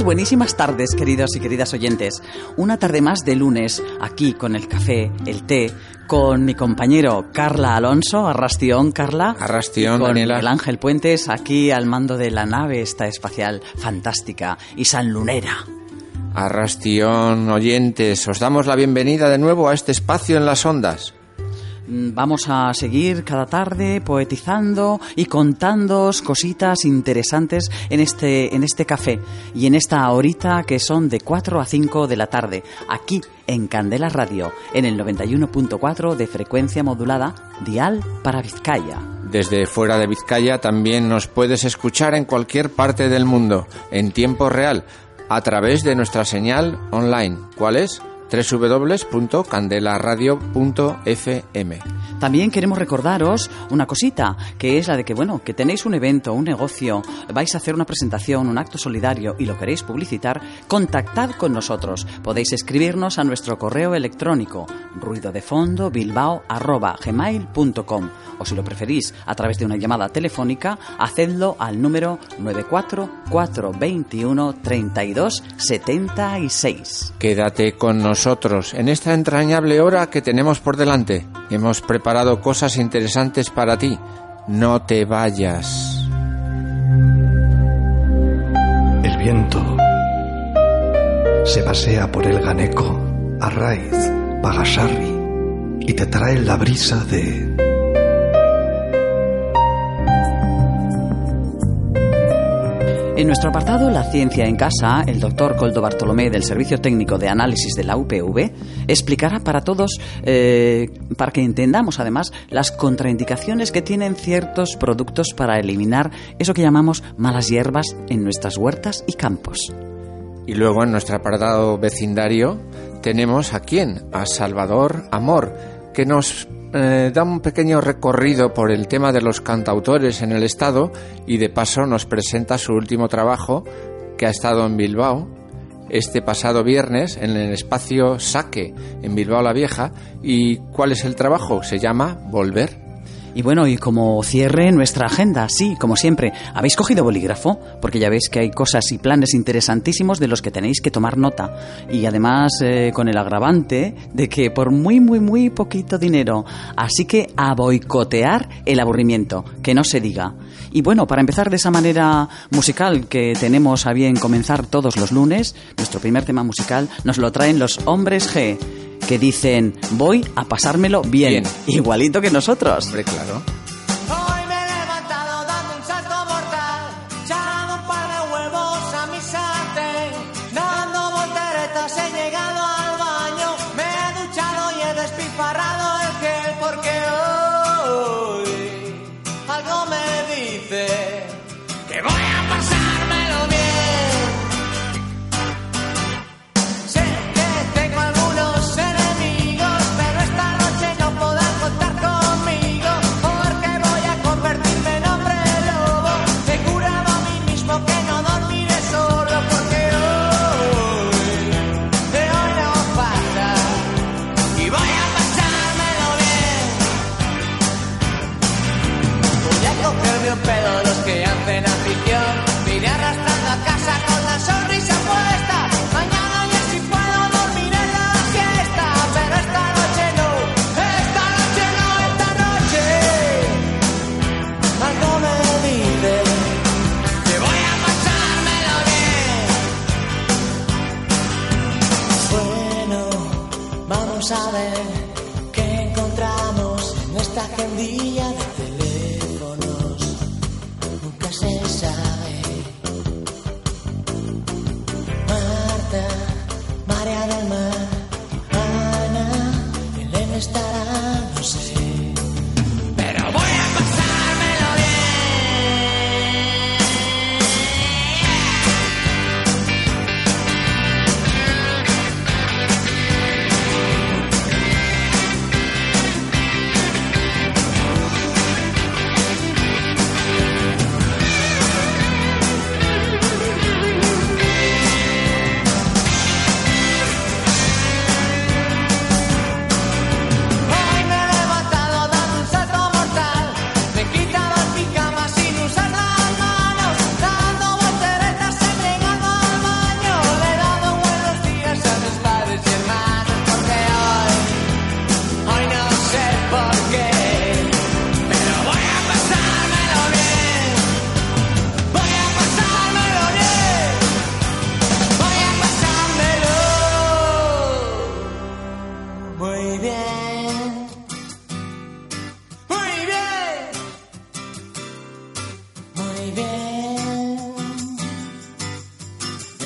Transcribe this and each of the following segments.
Buenas, buenísimas tardes, queridos y queridas oyentes. Una tarde más de lunes, aquí con el café, el té, con mi compañero Carla Alonso, Arrastión, Carla. Arrastión, con Daniela. El Ángel Puentes, aquí al mando de la nave esta espacial fantástica y sanlunera. Arrastión, oyentes, os damos la bienvenida de nuevo a este espacio en las ondas. Mm, Vamos a seguir cada tarde poetizando y contándoos cositas interesantes en este, en este café y en esta horita que son de 4 a 5 de la tarde, aquí en Candela Radio, en el 91.4 de frecuencia modulada, dial para Vizcaya. Desde fuera de Vizcaya también nos puedes escuchar en cualquier parte del mundo, en tiempo real, a través de nuestra señal online. ¿Cuál es? www.candelaradio.fm. También queremos recordaros una cosita, que es la de que, bueno, que tenéis un evento, un negocio, vais a hacer una presentación, un acto solidario y lo queréis publicitar, contactad con nosotros. Podéis escribirnos a nuestro correo electrónico ruidodefondobilbao.gmail.com o si lo preferís a través de una llamada telefónica, hacedlo al número 94421 32 76. Quédate con nosotros en esta entrañable hora que tenemos por delante. Hemos preparado cosas interesantes para ti. No te vayas. El viento se pasea por el Ganeco, Arraiz, Pagasarri y te trae la brisa de En nuestro apartado La ciencia en casa, el doctor Coldo Bartolomé del Servicio Técnico de Análisis de la UPV explicará para todos, eh, para que entendamos además, las contraindicaciones que tienen ciertos productos para eliminar eso que llamamos malas hierbas en nuestras huertas y campos. Y luego en nuestro apartado vecindario tenemos a quién? A Salvador Amor, que nos eh, da un pequeño recorrido por el tema de los cantautores en el Estado y de paso nos presenta su último trabajo que ha estado en Bilbao este pasado viernes en el espacio Saque en Bilbao la Vieja. ¿Y cuál es el trabajo? Se llama Volver. Y bueno, y como cierre nuestra agenda, sí, como siempre, ¿habéis cogido bolígrafo? Porque ya veis que hay cosas y planes interesantísimos de los que tenéis que tomar nota. Y además eh, con el agravante de que por muy, muy, muy poquito dinero. Así que a boicotear el aburrimiento, que no se diga. Y bueno, para empezar de esa manera musical que tenemos a bien comenzar todos los lunes, nuestro primer tema musical nos lo traen los hombres G que dicen voy a pasármelo bien, Bien. igualito que nosotros. Hombre, claro.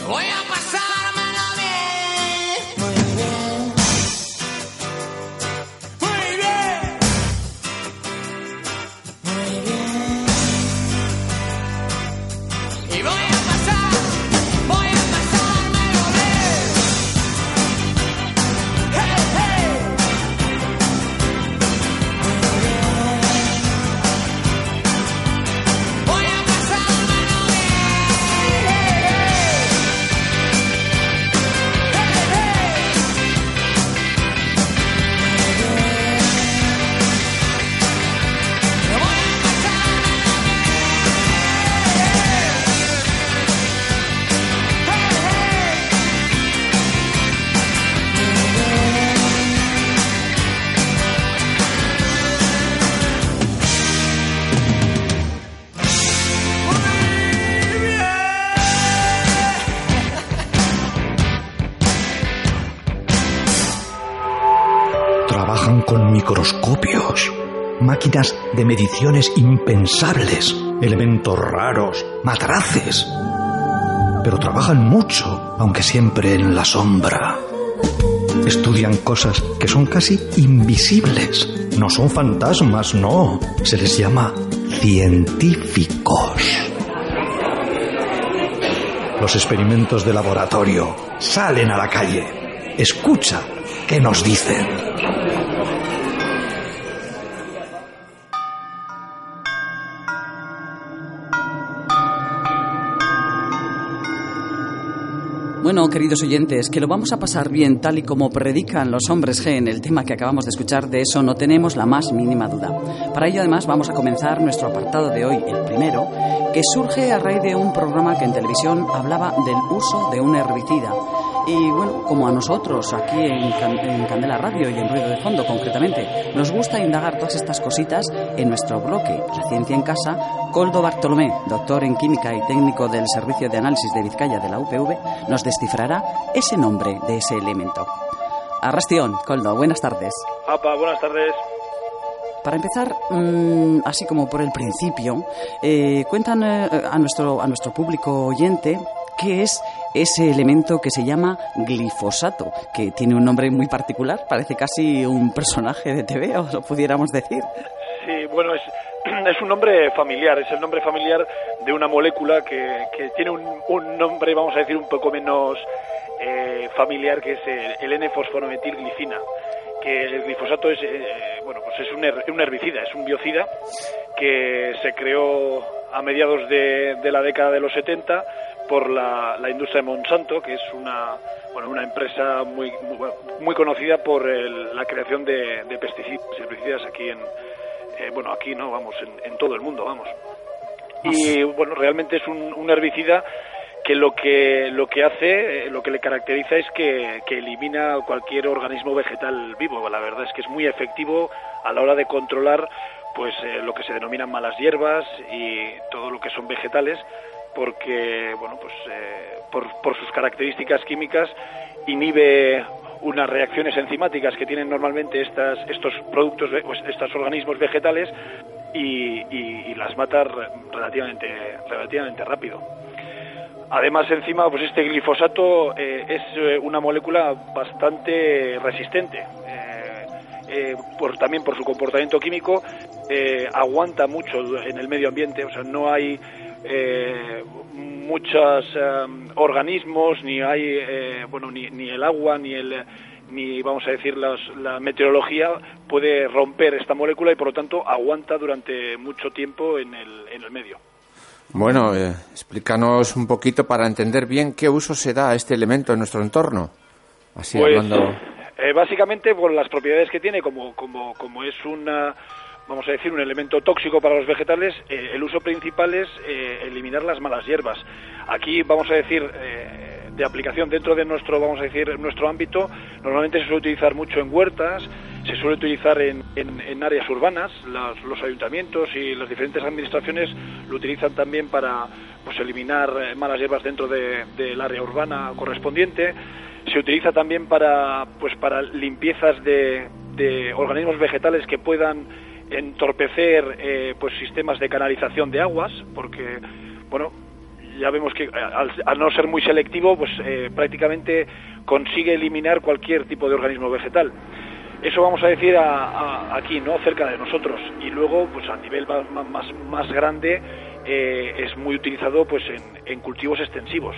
Voy a de mediciones impensables, elementos raros, matraces. Pero trabajan mucho, aunque siempre en la sombra. Estudian cosas que son casi invisibles. No son fantasmas, no. Se les llama científicos. Los experimentos de laboratorio salen a la calle. Escucha qué nos dicen. Queridos oyentes, que lo vamos a pasar bien tal y como predican los hombres G en el tema que acabamos de escuchar, de eso no tenemos la más mínima duda. Para ello, además, vamos a comenzar nuestro apartado de hoy, el primero, que surge a raíz de un programa que en televisión hablaba del uso de un herbicida. Y bueno, como a nosotros aquí en, Can- en Candela Radio y en Ruido de Fondo concretamente, nos gusta indagar todas estas cositas en nuestro bloque La Ciencia en Casa, Coldo Bartolomé, doctor en química y técnico del Servicio de Análisis de Vizcaya de la UPV, nos descifrará ese nombre de ese elemento. Arrastión, Coldo, buenas tardes. Apa, buenas tardes. Para empezar, mm, así como por el principio, eh, cuentan eh, a, nuestro, a nuestro público oyente qué es ese elemento que se llama glifosato, que tiene un nombre muy particular, parece casi un personaje de TV, o lo pudiéramos decir. Sí, bueno, es, es un nombre familiar, es el nombre familiar de una molécula que, que tiene un, un nombre, vamos a decir, un poco menos eh, familiar, que es el, el N-fosforometilglicina. Que el glifosato es, eh, bueno, pues es un, her- un herbicida, es un biocida que se creó a mediados de, de la década de los 70 por la, la industria de Monsanto, que es una, bueno, una empresa muy, muy, muy conocida por el- la creación de, de pesticidas y herbicidas aquí en, eh, bueno, aquí no, vamos, en, en todo el mundo, vamos. Y bueno, realmente es un, un herbicida que lo que lo que hace, eh, lo que le caracteriza es que, que elimina cualquier organismo vegetal vivo. La verdad es que es muy efectivo a la hora de controlar pues eh, lo que se denominan malas hierbas y todo lo que son vegetales porque bueno pues eh, por, por sus características químicas inhibe unas reacciones enzimáticas que tienen normalmente estas, estos productos, pues, estos organismos vegetales y, las mata re- relativamente, relativamente rápido. Además, encima, pues este glifosato eh, es eh, una molécula bastante resistente. por, también por su comportamiento químico, aguanta mucho en el medio ambiente, o sea, no hay eh, muchos eh, organismos, ni hay, eh, bueno, ni, ni el agua, ni el ni vamos a decir las- la meteorología puede romper esta molécula y por lo tanto aguanta durante mucho tiempo en el, en el medio. Bueno, eh, explícanos un poquito para entender bien qué uso se da a este elemento en nuestro entorno. Así Pues, hablando. eh, básicamente por las propiedades que tiene, como, como, como es una, vamos a decir, un elemento tóxico para los vegetales, eh, el uso principal es eh, eliminar las malas hierbas. Aquí vamos a decir eh, de aplicación dentro de nuestro, vamos a decir, nuestro ámbito, normalmente se suele utilizar mucho en huertas, se suele utilizar en, en- en áreas urbanas, las- los ayuntamientos y las diferentes administraciones lo utilizan también para pues eliminar malas hierbas dentro de- del área urbana correspondiente. Se utiliza también para pues para limpiezas de, de organismos vegetales que puedan entorpecer eh, pues sistemas de canalización de aguas, porque bueno ya vemos que al, al no ser muy selectivo, pues eh, prácticamente consigue eliminar cualquier tipo de organismo vegetal. Eso vamos a decir a- aquí, ¿no? Cerca de nosotros. Y luego, pues a nivel ma- más, más grande, eh, es muy utilizado pues en, en cultivos extensivos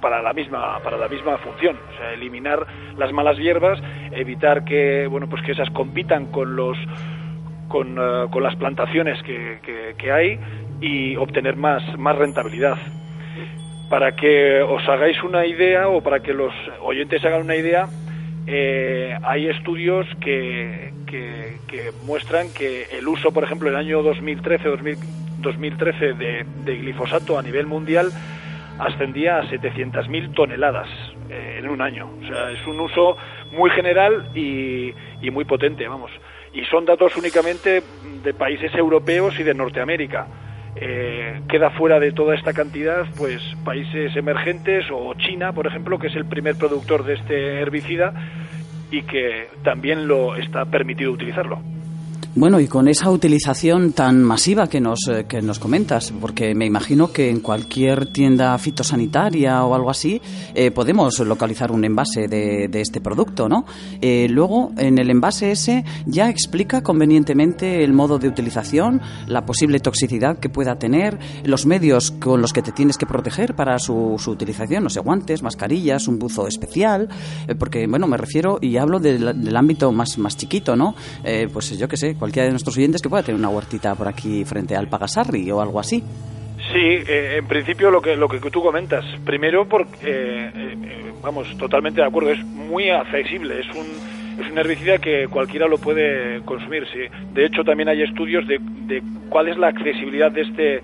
para la misma para la misma función o sea eliminar las malas hierbas evitar que bueno pues que esas compitan con los con, eh, con las plantaciones que, que- hay y obtener más más rentabilidad para que os hagáis una idea o para que los oyentes hagan una idea, eh, hay estudios que, que, muestran que el uso, por ejemplo, el año 2013, 2000 2013 de, de glifosato a nivel mundial ascendía a 700.000 toneladas eh, en un año. O sea, es un uso muy general y, y muy potente, vamos. Y son datos únicamente de países europeos y de Norteamérica. Eh, queda fuera de toda esta cantidad pues países emergentes o China, por ejemplo, que es el primer productor de este herbicida y que también lo está permitido utilizarlo. Bueno, y con esa utilización tan masiva que nos, eh, que nos comentas, porque me imagino que en cualquier tienda fitosanitaria o algo así eh, podemos localizar un envase de, de este producto, ¿no? Eh, luego, en el envase ese ya explica convenientemente el modo de utilización, la posible toxicidad que pueda tener, los medios con los que te tienes que proteger para su, su utilización, no sé, guantes, mascarillas, un buzo especial, eh, porque, bueno, me refiero y hablo del, del ámbito más, más chiquito, ¿no? Eh, pues yo que sé, cualquiera de nuestros oyentes que pueda tener una huertita por aquí frente al Pagasarri o algo así. Sí, eh, en principio lo que lo que tú comentas. Primero, porque eh, eh, vamos, totalmente de acuerdo. Es muy accesible. Es un es un herbicida que cualquiera lo puede consumir. Sí. De hecho, también hay estudios de, de cuál es la accesibilidad de este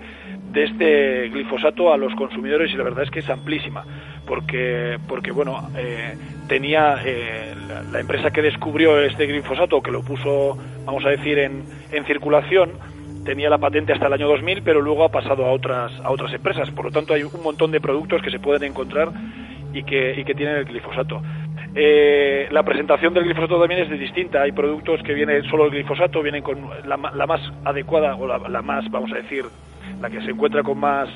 de este glifosato a los consumidores y la verdad es que es amplísima porque porque bueno eh, tenía eh, la, empresa que descubrió este glifosato que lo puso vamos a decir en, en circulación tenía la patente hasta el año 2000, pero luego ha pasado a otras a otras empresas. Por lo tanto, hay un montón de productos que se pueden encontrar y que, y que tienen el glifosato. Eh, la presentación del glifosato también es distinta. Hay productos que vienen solo el glifosato, vienen con la, la más adecuada o la, la más, vamos a decir, la que se encuentra con más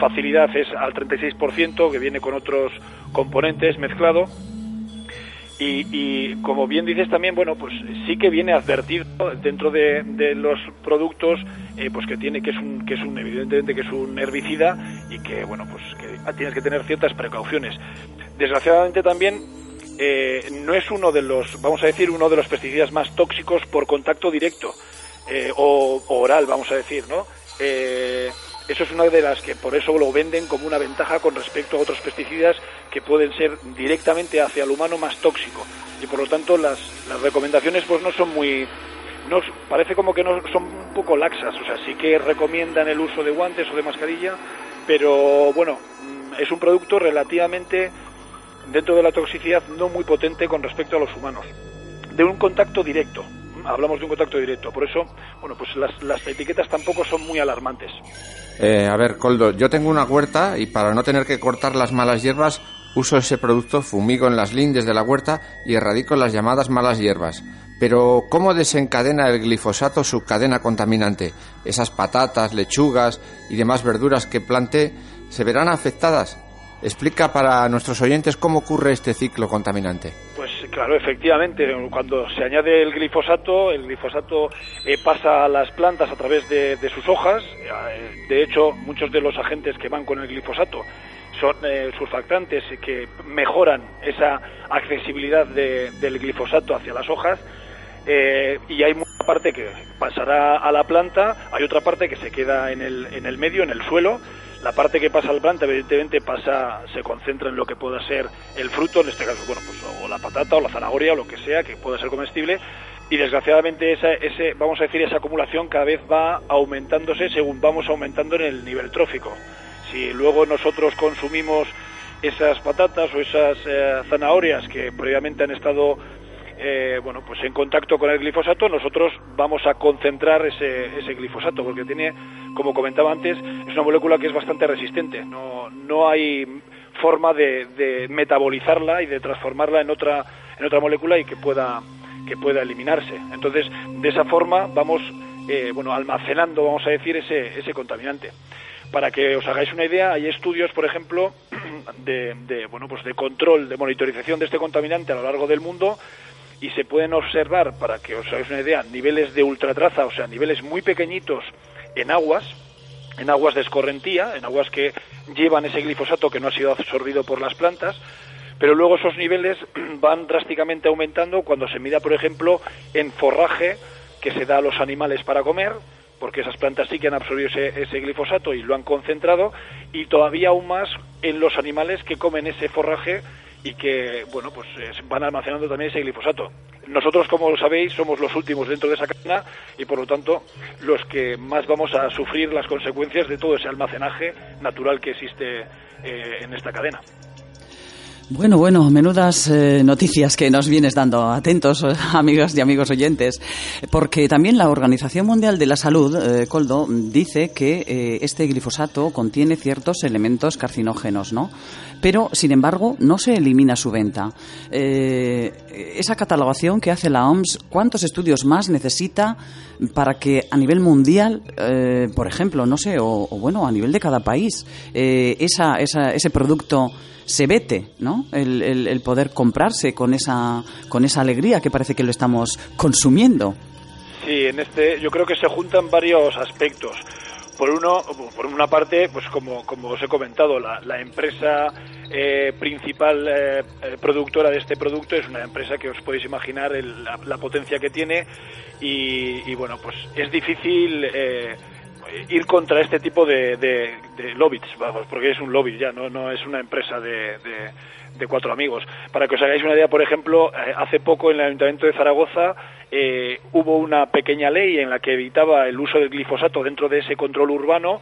facilidad es al 36%, que viene con otros componentes mezclado. Y, y como bien dices también, bueno, pues sí que viene advertido dentro de, de los productos, eh, pues que tiene que es un que es un evidentemente que es un herbicida y que bueno, pues que tienes que tener ciertas precauciones. Desgraciadamente también eh, no es uno de los, vamos a decir, uno de los pesticidas más tóxicos por contacto directo eh, o, o oral, vamos a decir, ¿no? Eso es una de las que por eso lo venden como una ventaja con respecto a otros pesticidas que pueden ser directamente hacia el humano más tóxico y por lo tanto las, las recomendaciones pues no son muy no parece como que no son un poco laxas, o sea, sí que recomiendan el uso de guantes o de mascarilla, pero bueno, mm, es un producto relativamente dentro de la toxicidad no muy potente con respecto a los humanos, de un contacto directo. Hablamos de un contacto directo, por eso, bueno, pues las, las etiquetas tampoco son muy alarmantes. Eh, a ver, Coldo, yo tengo una huerta y para no tener que cortar las malas hierbas, uso ese producto, fumigo en las lindes de la huerta y erradico las llamadas malas hierbas. Pero, ¿cómo desencadena el glifosato su cadena contaminante? Esas patatas, lechugas y demás verduras que plante se verán afectadas. Explica para nuestros oyentes cómo ocurre este ciclo contaminante. Pues claro, efectivamente, cuando se añade el glifosato, el glifosato eh, pasa a las plantas a través de, sus hojas. Eh, de hecho, muchos de los agentes que van con el glifosato son eh, surfactantes que mejoran esa accesibilidad de- del glifosato hacia las hojas. Eh, y hay una parte que pasará a la planta, hay otra parte que se queda en el, en el medio, en el suelo. La parte que pasa a la planta, evidentemente, pasa, se concentra en lo que pueda ser el fruto, en este caso, bueno, pues o la patata o la zanahoria o lo que sea que pueda ser comestible. Y desgraciadamente, esa, ese, vamos a decir, esa acumulación cada vez va aumentándose según vamos aumentando en el nivel trófico. Si luego nosotros consumimos esas patatas o esas eh, zanahorias que previamente han estado eh, bueno, pues en contacto con el glifosato, nosotros vamos a concentrar ese, ese glifosato, porque tiene, como comentaba antes, es una molécula que es bastante resistente. No, no hay forma de, de metabolizarla y de transformarla en otra, en otra molécula y que pueda que pueda eliminarse. Entonces, de esa forma vamos eh, bueno, almacenando, vamos a decir, ese, ese contaminante. Para que os hagáis una idea, hay estudios, por ejemplo, de, de, bueno, pues de control, de monitorización de este contaminante a lo largo del mundo y se pueden observar, para que os hagáis una idea, niveles de ultratraza, o sea, niveles muy pequeñitos en aguas, en aguas de escorrentía, en aguas que llevan ese glifosato que no ha sido absorbido por las plantas, pero luego esos niveles van drásticamente aumentando cuando se mida, por ejemplo, en forraje que se da a los animales para comer, porque esas plantas sí que han absorbido ese, ese, glifosato y lo han concentrado, y todavía aún más en los animales que comen ese forraje y que, bueno, pues eh, van almacenando también ese glifosato. Nosotros, como sabéis, somos los últimos dentro de esa cadena y, por lo tanto, los que más vamos a sufrir las consecuencias de todo ese almacenaje natural que existe eh, en esta cadena. Bueno, bueno, menudas eh, noticias que nos vienes dando. Atentos, amigas y amigos oyentes, porque también la Organización Mundial de la Salud, eh, Coldo, dice que eh, este glifosato contiene ciertos elementos carcinógenos, ¿no? Pero, sin embargo, no se elimina su venta. Eh, esa catalogación que hace la OMS, ¿cuántos estudios más necesita para que a nivel mundial, eh, por ejemplo, no sé, o, o, bueno, a nivel de cada país, eh, esa, esa, ese producto se vete, ¿no? El, el, poder comprarse con esa, con esa alegría que parece que lo estamos consumiendo. Sí, en este yo creo que se juntan varios aspectos. Por uno, por una parte, pues como, como os he comentado, la, empresa eh, principal eh, productora de este producto es una empresa que os podéis imaginar el, la, la, potencia que tiene y, y, bueno, pues es difícil eh, ir contra este tipo de, de, de, lobbies, vamos, porque es un lobby ya, no, no es una empresa de, de, cuatro amigos. Para que os hagáis una idea, por ejemplo, eh, hace poco en el Ayuntamiento de Zaragoza eh, hubo una pequeña ley en la que evitaba el uso del glifosato dentro de ese control urbano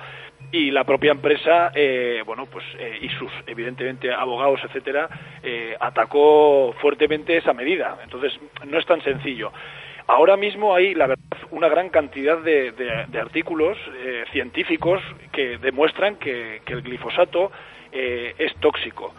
y la propia empresa, eh, bueno, pues eh, y sus evidentemente abogados, etcétera, eh, atacó fuertemente esa medida. Entonces no es tan sencillo. Ahora mismo hay, la verdad, una gran cantidad de, artículos eh, científicos que demuestran que, el glifosato eh, es tóxico.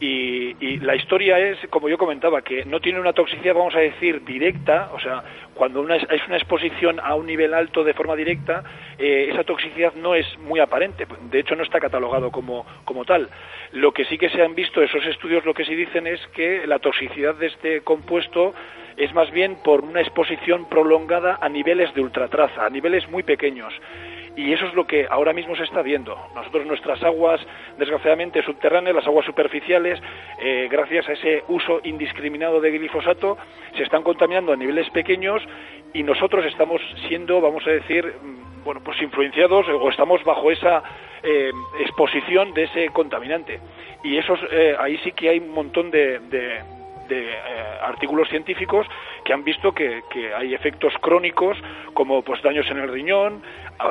Y, y, la historia es, como yo comentaba, que no tiene una toxicidad, vamos a decir, directa, o sea, cuando una, es una exposición a un nivel alto de forma directa, eh, esa toxicidad no es muy aparente, de hecho no está catalogado como, como tal. Lo que sí que se han visto, esos estudios lo que sí dicen es que la toxicidad de este compuesto es más bien por una exposición prolongada a niveles de ultratraza, a niveles muy pequeños y eso es lo que ahora mismo se está viendo. Nosotros nuestras aguas, desgraciadamente subterráneas, las aguas superficiales, eh, gracias a ese uso indiscriminado de glifosato, se están contaminando a niveles pequeños y nosotros estamos siendo, vamos a decir, bueno, pues influenciados o estamos bajo esa eh, exposición de ese contaminante. Y eso eh, ahí sí que hay un montón de, de de eh, artículos científicos que han visto que, hay efectos crónicos como pues daños en el riñón,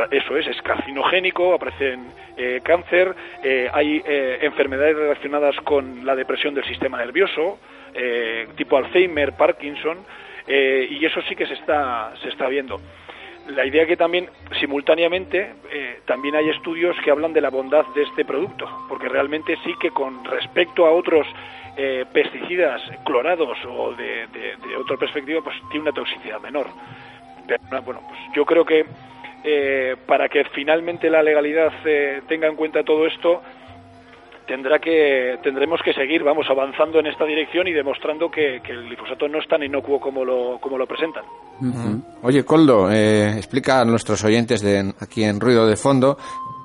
eso es, es carcinogénico, aparece eh, cáncer, eh, hay enfermedades relacionadas con la depresión del sistema nervioso, tipo Alzheimer, Parkinson, y eso sí que se está, se está viendo. La idea que también simultáneamente también hay estudios que hablan de la bondad de este producto, porque realmente sí que con respecto a otros eh, pesticidas clorados o de, de, de, otra perspectiva, pues tiene una toxicidad menor. Pero bueno, pues yo creo que eh, para que finalmente la legalidad eh, tenga en cuenta todo esto, tendrá que tendremos que seguir vamos avanzando en esta dirección y demostrando que, el glifosato no es tan inocuo como lo como lo presentan oye Coldo explica a nuestros oyentes de aquí en ruido de fondo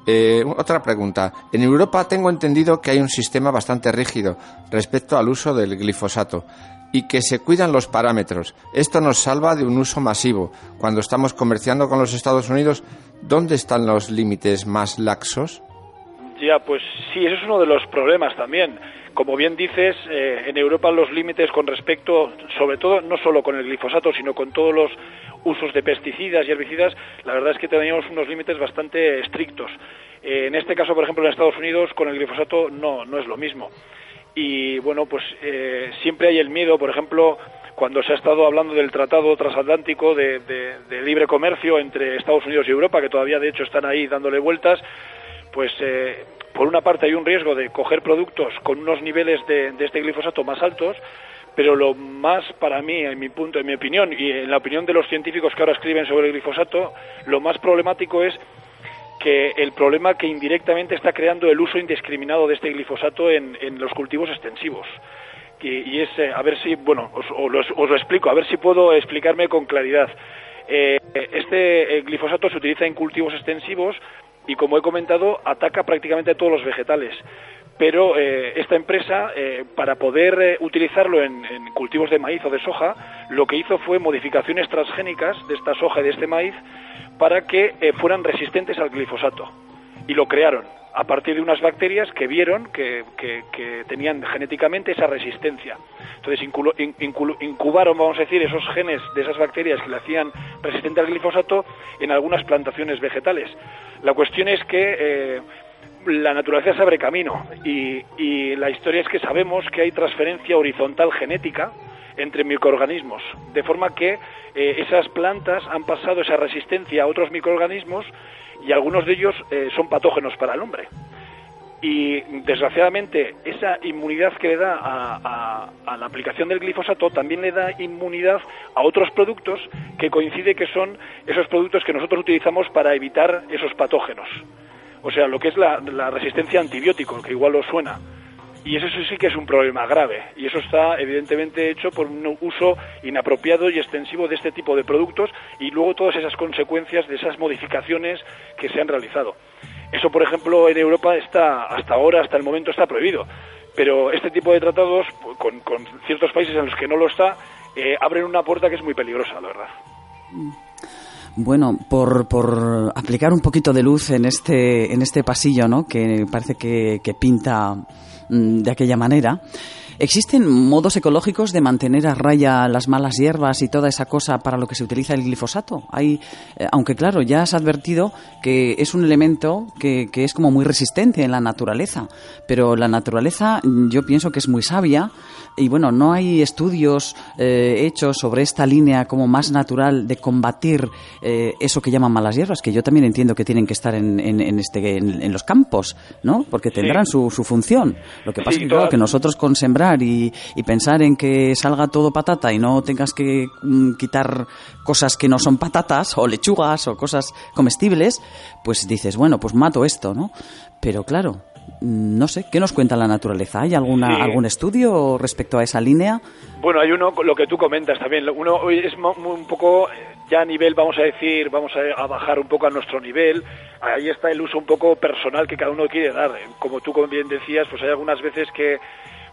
eh, otra pregunta. En Europa tengo entendido que hay un sistema bastante rígido respecto al uso del glifosato y que se cuidan los parámetros. Esto nos salva de un uso masivo. Cuando estamos comerciando con los Estados Unidos, ¿dónde están los límites más laxos? Ya, pues sí, eso es uno de los problemas también. Como bien dices, eh, en Europa los límites con respecto, sobre todo, no solo con el glifosato, sino con todos los usos de pesticidas y herbicidas, la verdad es que tenemos unos límites bastante estrictos. Eh, en este caso, por ejemplo, en Estados Unidos, con el glifosato no, no es lo mismo. Y bueno, pues eh, siempre hay el miedo, por ejemplo, cuando se ha estado hablando del tratado transatlántico de, de, de libre comercio entre Estados Unidos y Europa, que todavía de hecho están ahí dándole vueltas, pues eh, por una parte hay un riesgo de coger productos con unos niveles de, de, este glifosato más altos, Pero lo más para mí, en mi punto, en mi opinión y en la opinión de los científicos que ahora escriben sobre el glifosato, lo más problemático es que el problema que indirectamente está creando el uso indiscriminado de este glifosato en, en los cultivos extensivos. Y, y es, eh, a ver si, bueno, os, os lo, explico, a ver si puedo explicarme con claridad. Eh, este eh, glifosato se utiliza en cultivos extensivos y, como he comentado, ataca prácticamente a todos los vegetales. Pero eh, esta empresa, eh, para poder eh, utilizarlo en, cultivos de maíz o de soja, lo que hizo fue modificaciones transgénicas de esta soja y de este maíz para que fueran resistentes al glifosato. Y lo crearon a partir de unas bacterias que vieron que, tenían genéticamente esa resistencia. Entonces inculo- in- inculo- incubaron, vamos a decir, esos genes de esas bacterias que le hacían resistente al glifosato en algunas plantaciones vegetales. La cuestión es que la naturaleza se abre camino y, la historia es que sabemos que hay transferencia horizontal genética entre microorganismos, de forma que eh, esas plantas han pasado esa resistencia a otros microorganismos y algunos de ellos eh, son patógenos para el hombre. Y desgraciadamente esa inmunidad que le da a, a- a la aplicación del glifosato también le da inmunidad a otros productos que coincide que son esos productos que nosotros utilizamos para evitar esos patógenos. O sea, lo que es la, resistencia a antibiótico, que igual os suena. Y eso sí que es un problema grave. Y eso está evidentemente hecho por un uso inapropiado y extensivo de este tipo de productos y luego todas esas consecuencias de esas modificaciones que se han realizado. Eso, por ejemplo, en Europa está hasta ahora, hasta el momento, está prohibido. Pero este tipo de tratados, con, con ciertos países en los que no lo está, eh, abren una puerta que es muy peligrosa, la verdad. Bueno, por, por aplicar un poquito de luz en este, en este pasillo, ¿no? Que parece que, que pinta mm, de aquella manera. ¿Existen modos ecológicos de mantener a raya las malas hierbas y toda esa cosa para lo que se utiliza el glifosato? Hay, eh, aunque claro, ya has advertido que es un elemento que, que es como muy resistente en la naturaleza, pero la naturaleza mm, yo pienso que es muy sabia y bueno, no hay estudios eh, hechos sobre esta línea como más natural de combatir eh, eso que llaman malas hierbas, que yo también entiendo que tienen que estar en, en, en este, en, en los campos, ¿no? Porque tendrán su, su función. Lo que pasa Sí, es que, claro, que nosotros con sembrar y, y pensar en que salga todo patata y no tengas que mm, quitar cosas que no son patatas o lechugas o cosas comestibles, pues dices, bueno, pues mato esto, ¿no? Pero claro, mm, no sé, ¿qué nos cuenta la naturaleza? ¿Hay alguna, Sí. algún estudio respecto a esa línea? Bueno, hay uno, lo que tú comentas también, uno es un poco eh, ya a nivel, vamos a decir, vamos a, a bajar un poco a nuestro nivel, ahí está el uso un poco personal que cada uno quiere dar. Como tú bien decías, pues hay algunas veces que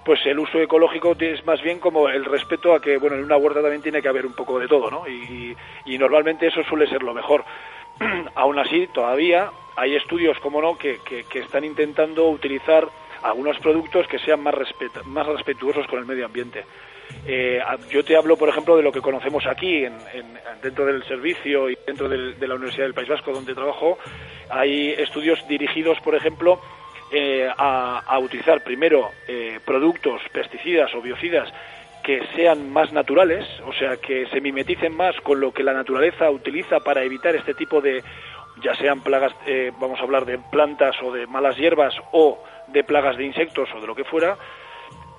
pues el uso ecológico es más bien como el respeto a que, bueno, en una huerta también tiene que haber un poco de todo, ¿no? Y, y normalmente eso suele ser lo mejor. Aún así, todavía hay estudios, como no, que, que- están intentando utilizar algunos productos que sean más, respet- más respetuosos con el medio ambiente. Eh, yo te hablo, por ejemplo, de lo que conocemos aquí, en, en- dentro del servicio y dentro de la Universidad del País Vasco, donde trabajo. Hay estudios dirigidos, por ejemplo, eh, a, a utilizar primero eh, productos, pesticidas o biocidas que sean más naturales, o sea, que se mimeticen más con lo que la naturaleza utiliza para evitar este tipo de, ya sean plagas, eh, vamos a hablar de plantas o de malas hierbas o de plagas de insectos o de lo que fuera,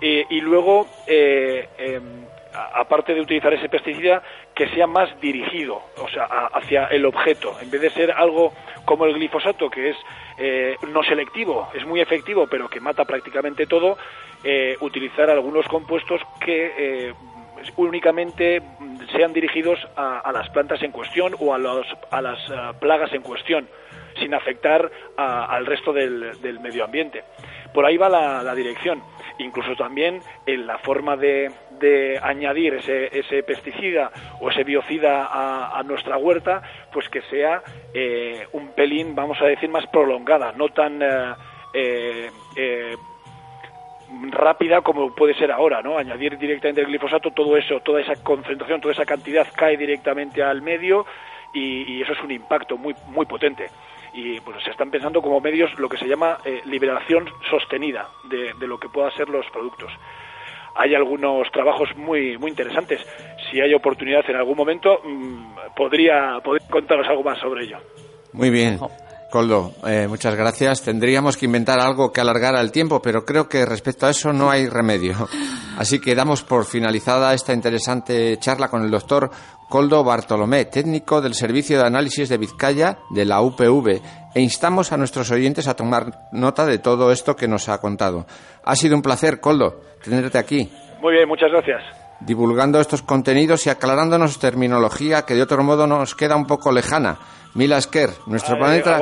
eh, y luego, eh, em, aparte de utilizar ese pesticida, que sea más dirigido, o sea, hacia el objeto, en vez de ser algo como el glifosato, que es eh, no selectivo, es muy efectivo, pero que mata prácticamente todo, eh, utilizar algunos compuestos que eh, únicamente sean dirigidos a, las plantas en cuestión o a, los, a las ah, plagas en cuestión, sin afectar a- al resto del, del medio ambiente. Por ahí va la, dirección. Incluso también en la forma de, de añadir ese, ese pesticida o ese biocida a, a nuestra huerta, pues que sea eh, un pelín, vamos a decir, más prolongada, no tan eh, eh, eh, rápida como puede ser ahora, ¿no? Añadir directamente el glifosato, todo eso, toda esa concentración, toda esa cantidad cae directamente al medio y, y eso es un impacto muy muy potente. Y pues se están pensando como medios lo que se llama eh, liberación sostenida de, de lo que puedan ser los productos. Hay algunos trabajos muy muy interesantes. Si hay oportunidad en algún momento, mm, podría, podría contaros algo más sobre ello. Muy bien. Coldo, eh, muchas gracias. Tendríamos que inventar algo que alargara el tiempo, pero creo que respecto a eso no hay remedio. Así que damos por finalizada esta interesante charla con el doctor Coldo Bartolomé, técnico del Servicio de Análisis de Vizcaya de la UPV, e instamos a nuestros oyentes a tomar nota de todo esto que nos ha contado. Ha sido un placer, Coldo, tenerte aquí. Muy bien, muchas gracias. Divulgando estos contenidos y aclarándonos terminología que de otro modo nos queda un poco lejana. Mila Esker, nuestro planeta.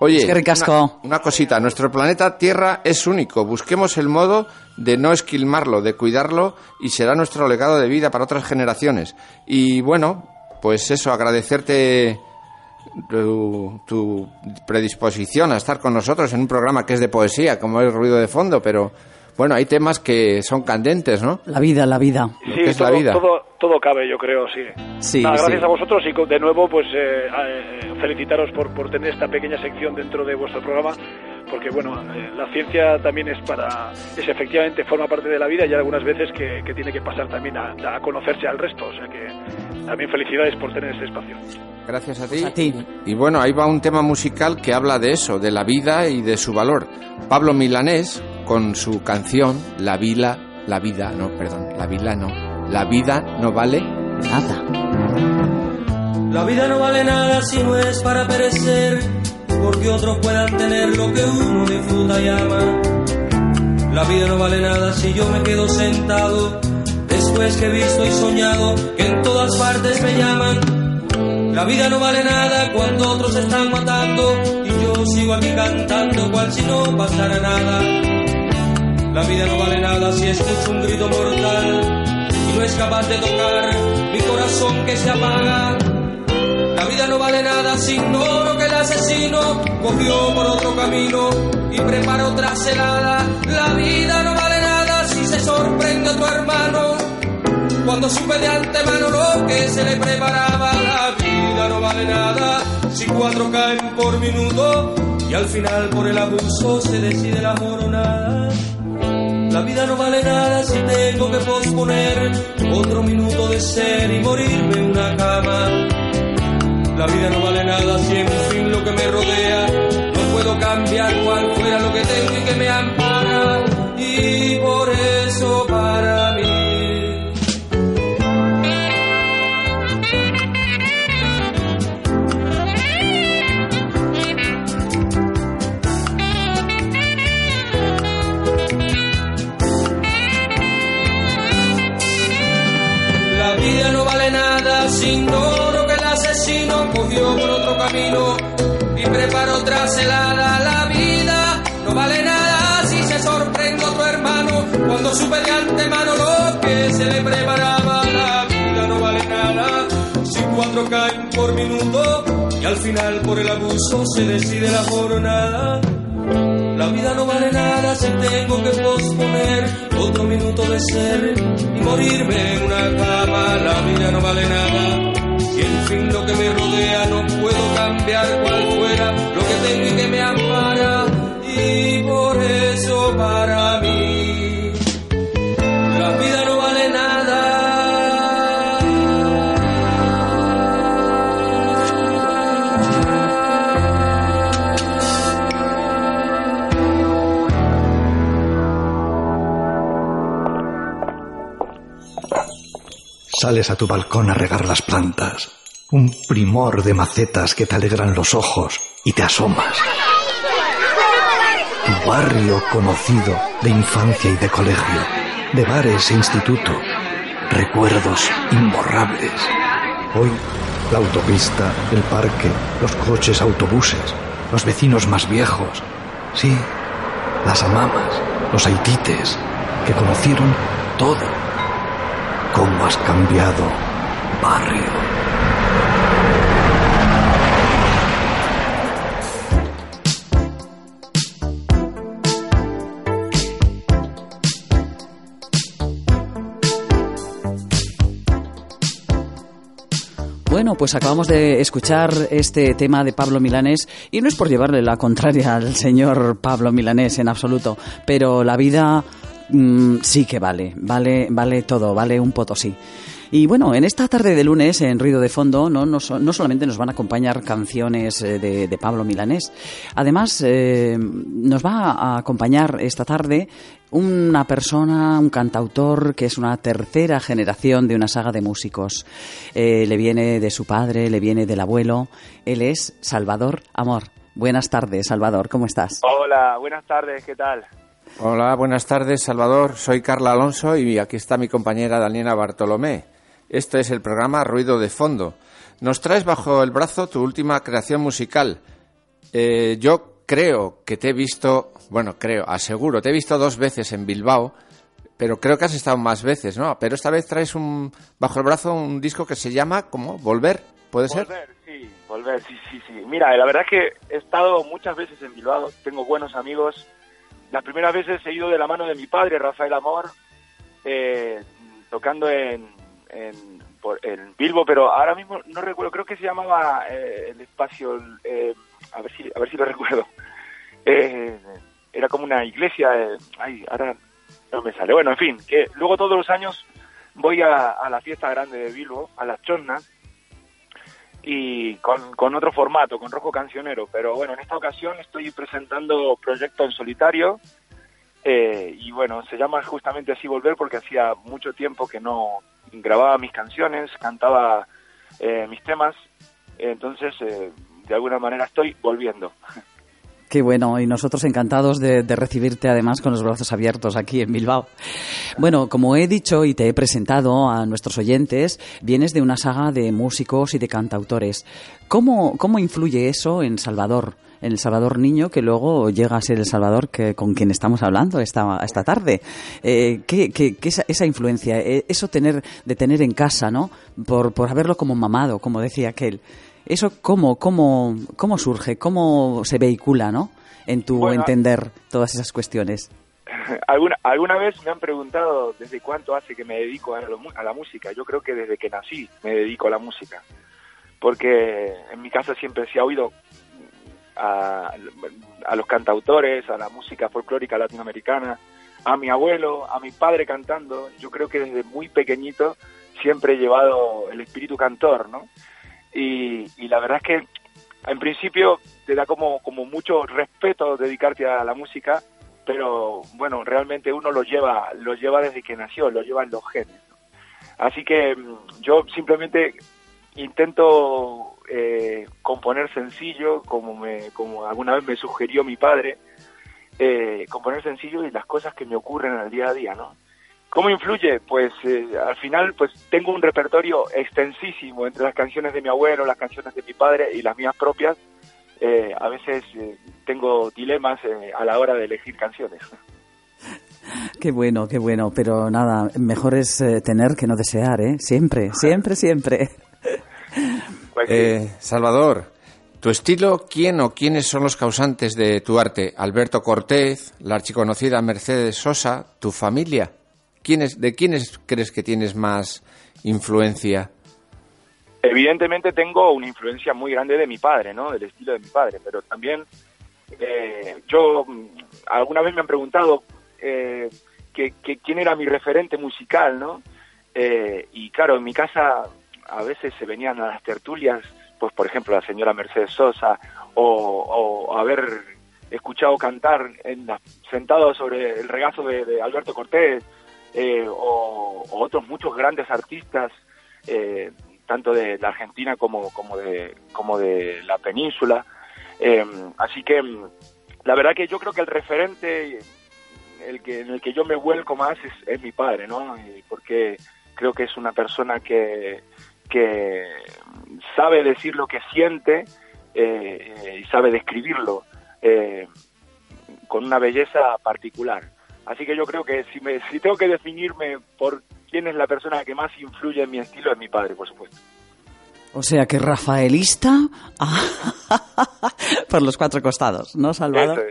Oye, Eskerrik asko. una, una cosita, nuestro planeta Tierra es único. Busquemos el modo de no esquilmarlo, de cuidarlo y será nuestro legado de vida para otras generaciones. Y bueno, pues eso, agradecerte tu, tu predisposición a estar con nosotros en un programa que es de poesía, como es ruido de fondo, pero bueno, hay temas que son candentes, ¿no? La vida, la vida. Sí, es todo, la vida. Todo, todo cabe, yo creo, sí. Sí, Nada, gracias sí. a vosotros y de nuevo, pues eh, eh, felicitaros por, por tener esta pequeña sección dentro de vuestro programa, porque bueno, eh, la ciencia también es para, es efectivamente forma parte de la vida y hay algunas veces que, que tiene que pasar también a, a conocerse al resto, o sea que también felicidades por tener este espacio. Gracias a ti. a ti. Y bueno, ahí va un tema musical que habla de eso, de la vida y de su valor. Pablo Milanés, con su canción La Vila, la vida, no, perdón, la vila no. La vida no vale. Nada. La vida no vale nada si no es para perecer, porque otros puedan tener lo que uno disfruta y ama. La vida no vale nada si yo me quedo sentado, después que he visto y soñado que en todas partes me llaman. La vida no vale nada cuando otros están matando y yo sigo aquí cantando cual si no pasara nada. La vida no vale nada si escucho un grito mortal y no es capaz de tocar mi corazón que se apaga. La vida no vale nada si ignoro que asesino cogió por otro camino y preparó otra celada. La vida no vale nada si se sorprende a tu hermano cuando supe de antemano lo que se le preparaba. La vida no vale nada si cuatro caen por minuto y al final por el abuso se decide la moronada. La vida no vale nada si tengo que posponer otro minuto de ser y morirme en una cama. La vida no vale nada si fin lo que me rodea no puedo cambiar cual fuera lo que tengo y que me ampara. Y por eso cogió por otro camino y preparó otra celada. La vida no vale nada si se sorprende otro hermano cuando supe de antemano lo que se le preparaba. La vida no vale nada si cuatro caen por minuto y al final por el abuso se decide la jornada. La vida no vale nada si tengo que posponer otro minuto de ser y morirme en una cama. La vida no vale nada fin lo que me rodea no puedo cambiar cual fuera lo que tengo y que me ampara. Y por eso para mí la vida no vale nada. Sales a tu balcón a regar las plantas. Un primor de macetas que te alegran los ojos y te asomas. Tu barrio conocido de infancia y de colegio, de bares e instituto. Recuerdos imborrables. Hoy, la autopista, el parque, los coches, autobuses, los vecinos más viejos. Sí, las amamas, los haitites, que conocieron todo cómo has cambiado, barrio. Pues acabamos de escuchar este tema de Pablo Milanés y no es por llevarle la contraria al señor Pablo Milanés en absoluto, pero la vida mm, sí que vale, vale, vale todo, vale un potosí. Y bueno, en esta tarde de lunes, en Ruido de Fondo, no, no, no solamente nos van a acompañar canciones eh, de, de Pablo Milanés, además eh, nos va a acompañar esta tarde una persona, un cantautor que es una tercera generación de una saga de músicos. Eh, le viene de su padre, le viene del abuelo. Él es Salvador Amor. Buenas tardes, Salvador, ¿cómo estás? Hola, buenas tardes, ¿qué tal? Hola, buenas tardes, Salvador. Soy Carla Alonso y aquí está mi compañera Daniela Bartolomé. Este es el programa Ruido de Fondo. Nos traes bajo el brazo tu última creación musical. Eh, yo creo que te he visto, bueno, creo, aseguro, te he visto dos veces en Bilbao, pero creo que has estado más veces, ¿no? Pero esta vez traes un, bajo el brazo un disco que se llama, ¿cómo? ¿Volver? ¿Puede ser? Volver, sí, volver, sí, sí, sí. Mira, la verdad es que he estado muchas veces en Bilbao, tengo buenos amigos. Las primeras veces he ido de la mano de mi padre, Rafael Amor, eh, tocando en, en, por- en Bilbo, pero ahora mismo no recuerdo, creo que se llamaba eh, el espacio, eh, a, ver si, a ver si lo recuerdo. Eh, era como una iglesia, eh, ay, ahora no me sale. Bueno, en fin, que luego todos los años voy a, la fiesta grande de Bilbo, a las chornas, y con, con otro formato, con rojo cancionero. Pero bueno, en esta ocasión estoy presentando proyecto en solitario eh, y bueno, se llama justamente así Volver porque hacía mucho tiempo que no grababa mis canciones, cantaba eh, mis temas, entonces eh, de alguna manera estoy volviendo. Qué bueno, y nosotros encantados de, recibirte además con los brazos abiertos aquí en Bilbao. Bueno, como he dicho y te he presentado a nuestros oyentes, vienes de una saga de músicos y de cantautores. ¿Cómo, cómo influye eso en Salvador? En el Salvador niño que luego llega a ser el Salvador que, con quien estamos hablando esta, esta tarde. Eh, ¿qué, qué- qué esa, esa influencia, eh, eso tener, de tener en casa, ¿no? Por, por haberlo como mamado, como decía aquel. ¿Eso cómo, cómo, cómo surge, cómo se vehicula, ¿no? En tu Bueno, entender todas esas cuestiones. ¿Alguna, alguna vez me han preguntado desde cuánto hace que me dedico a, lo mu- a la música. Yo creo que desde que nací me dedico a la música. Porque en mi casa siempre se ha oído a, a los cantautores, a la música folclórica latinoamericana, a mi abuelo, a mi padre cantando. Yo creo que desde muy pequeñito siempre he llevado el espíritu cantor, ¿no? Y, y la verdad es que en principio te da como, como mucho respeto dedicarte a la música, pero bueno, realmente uno lo lleva, lo lleva desde que nació, lo lleva en los genes. Así que mm, yo simplemente intento eh, componer sencillo, como me, como alguna vez me sugirió mi padre, eh, componer sencillo y las cosas que me ocurren en el día a día, ¿no? ¿Cómo influye? Pues eh, al final pues tengo un repertorio extensísimo entre las canciones de mi abuelo, las canciones de mi padre y las mías propias. Eh, a veces eh, tengo dilemas eh, a la hora de elegir canciones. Qué bueno, qué bueno. Pero nada, mejor es eh, tener que no desear, ¿eh? Siempre, siempre, siempre. Pues, Eh, Salvador, tu estilo, ¿quién o quiénes son los causantes de tu arte? Alberto Cortés, la archiconocida Mercedes Sosa, tu familia. ¿Quiénes, ¿De quiénes crees que tienes más influencia? evidentemente tengo una influencia muy grande de mi padre, ¿no? Del estilo de mi padre, pero también eh, yo mm, alguna vez me han preguntado eh, que, quién era mi referente musical, ¿no? Eh, y claro, en mi casa a veces se venían a las tertulias, pues por ejemplo la señora Mercedes Sosa, o, haber escuchado cantar en la- sentado sobre el regazo de Alberto Cortés, eh, o, otros muchos grandes artistas, eh, tanto de la Argentina como, como, de, como de la península. Eh, así que mm, la verdad que yo creo que el referente el que, en el que yo me vuelco más es, mi padre, ¿no? Porque creo que es una persona que, que sabe decir lo que siente y sabe describirlo con una belleza particular. Así que yo creo que si, me, si tengo que definirme por quién es la persona que más influye en mi estilo, es mi padre, por supuesto. O sea que Rafaelista por los cuatro costados, ¿no, Salvador? Eso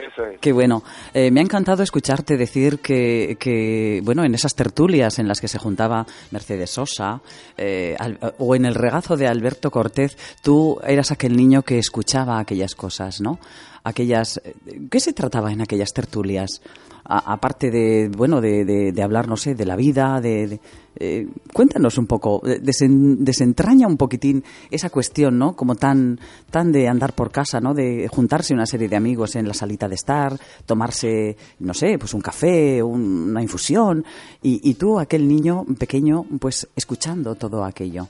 es, eso es. Qué bueno. Eh, me ha encantado escucharte decir que, que, bueno, en esas tertulias en las que se juntaba Mercedes Sosa eh, al- o en el regazo de Alberto Cortés, tú eras aquel niño que escuchaba aquellas cosas, ¿no? aquellas... eh, ¿Qué se trataba en aquellas tertulias? Aparte de, bueno, de, de- de hablar, no sé, de la vida, de... eh, cuéntanos un poco, desen- desentraña un poquitín esa cuestión, ¿no? Como tan, tan de andar por casa, ¿no? De juntarse una serie de amigos en la salita de estar, tomarse, no sé, pues un café, un- una infusión, y, y tú, aquel niño pequeño, pues escuchando todo aquello.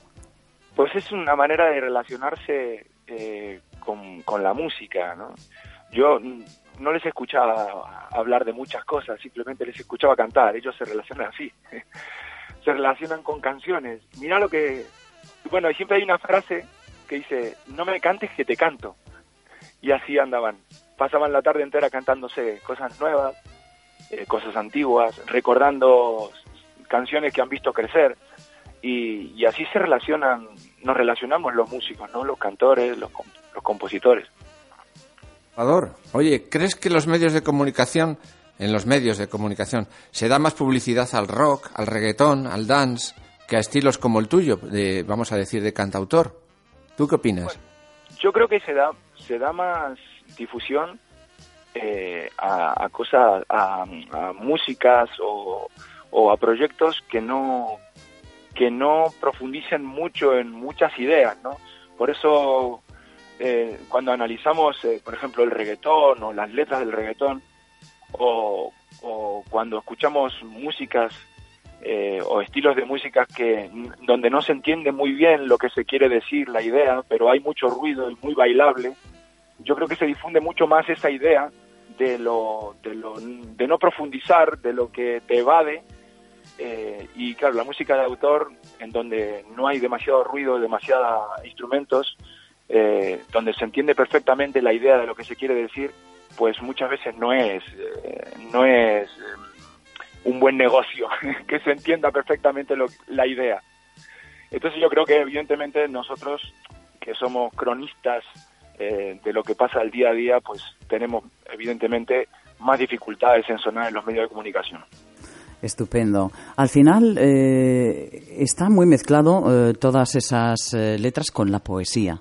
Pues es una manera de relacionarse eh, con, con la música, ¿no? Yo no les escuchaba hablar de muchas cosas, simplemente les escuchaba cantar, ellos se relacionan así, se relacionan con canciones. Mira lo que... Bueno, siempre hay una frase que dice, no me cantes que te canto. Y así andaban, pasaban la tarde entera cantándose cosas nuevas, eh, cosas antiguas, recordando canciones que han visto crecer y, y así se relacionan, nos relacionamos los músicos, ¿no? Los cantores, los, los compositores. Oye, ¿crees que los medios de comunicación, en los medios de comunicación, se da más publicidad al rock, al reggaetón, al dance, que a estilos como el tuyo, de, vamos a decir, de cantautor? ¿Tú qué opinas? Yo creo que se da, se da más difusión eh, a, a cosas, a, a músicas o, o a proyectos que no que no profundicen mucho en muchas ideas, ¿no? Por eso eh, cuando analizamos, eh, por ejemplo, el reggaetón o las letras del reggaetón, o, cuando escuchamos músicas eh, o estilos de música que donde no se entiende muy bien lo que se quiere decir, la idea, pero hay mucho ruido y muy bailable, yo creo que se difunde mucho más esa idea de lo, de lo de no profundizar, de lo que te evade eh, y claro, la música de autor, en donde no hay demasiado ruido, demasiados instrumentos, eh, donde se entiende perfectamente la idea de lo que se quiere decir, pues muchas veces no es, eh, no es eh, un buen negocio, que se entienda perfectamente lo- la idea. Entonces yo creo que evidentemente nosotros, que somos cronistas eh, de lo que pasa al día a día, pues tenemos evidentemente más dificultades en sonar en los medios de comunicación. Estupendo. Al final eh, está muy mezclado todas esas letras con la poesía.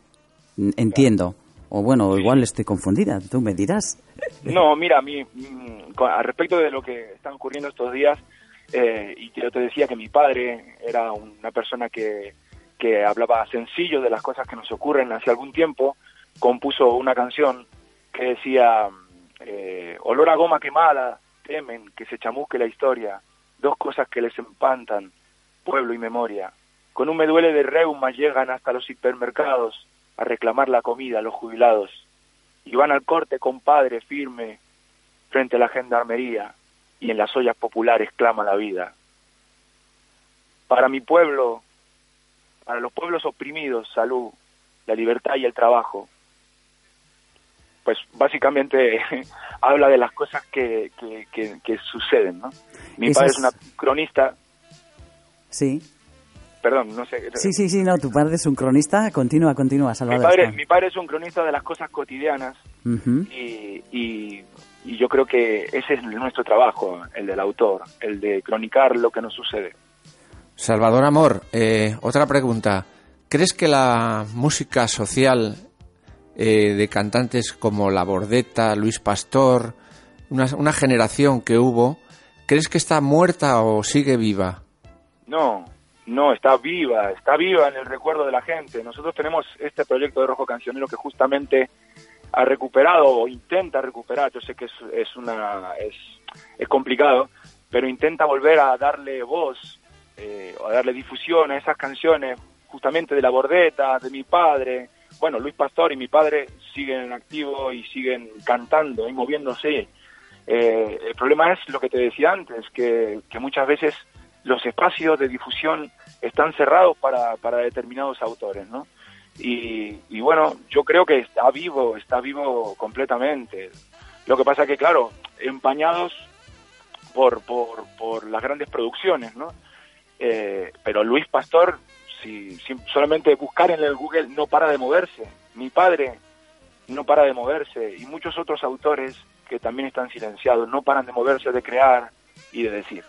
Entiendo. O bueno, igual estoy confundida. Tú me dirás. No, mira, a mí, mm, al respecto de lo que están ocurriendo estos días, eh, y yo te decía que mi padre era una persona que, que hablaba sencillo de las cosas que nos ocurren hace algún tiempo, compuso una canción que decía, eh, olor a goma quemada, temen que se chamusque la historia, dos cosas que les empantan, pueblo y memoria. Con un me duele de reuma llegan hasta los hipermercados a reclamar la comida los jubilados y van al corte compadre firme frente a la gendarmería y en las ollas populares clama la vida. Para mi pueblo, para los pueblos oprimidos, salud, la libertad y el trabajo. Pues básicamente habla de las cosas que, que, que- que suceden, ¿no? Mi Esas- padre es una cronista, Sí. Perdón, no sé. Sí, sí, sí, no. Tu padre es un cronista. Continúa, continúa, Mi Salvador. padre, está. mi padre es un cronista de las cosas cotidianas y, y, y yo creo que ese es nuestro trabajo, el del autor, el de cronicar lo que nos sucede. Salvador Amor, eh, otra pregunta. ¿Crees que la música social eh, de cantantes como La Bordeta, Luis Pastor, una, una generación que hubo, ¿crees que está muerta o sigue viva? No, no, está viva, está viva en el recuerdo de la gente. Nosotros tenemos este proyecto de Rojo Cancionero que justamente ha recuperado o intenta recuperar, yo sé que es, es una es, es complicado, pero intenta volver a darle voz eh, o a darle difusión a esas canciones justamente de la bordeta, de mi padre. Bueno, Luis Pastor y mi padre siguen en activo y siguen cantando y moviéndose. Eh, el problema es lo que te decía antes, que, que muchas veces los espacios de difusión están cerrados para, para determinados autores, ¿no? Y, bueno, yo creo que está vivo, está vivo completamente. Lo que pasa que, claro, empañados por, por, por las grandes producciones, ¿no? Eh, pero Luis Pastor, si, si solamente buscar en el Google, no para de moverse. Mi padre no para de moverse y muchos otros autores que también están silenciados, no paran de moverse, de crear y de decir.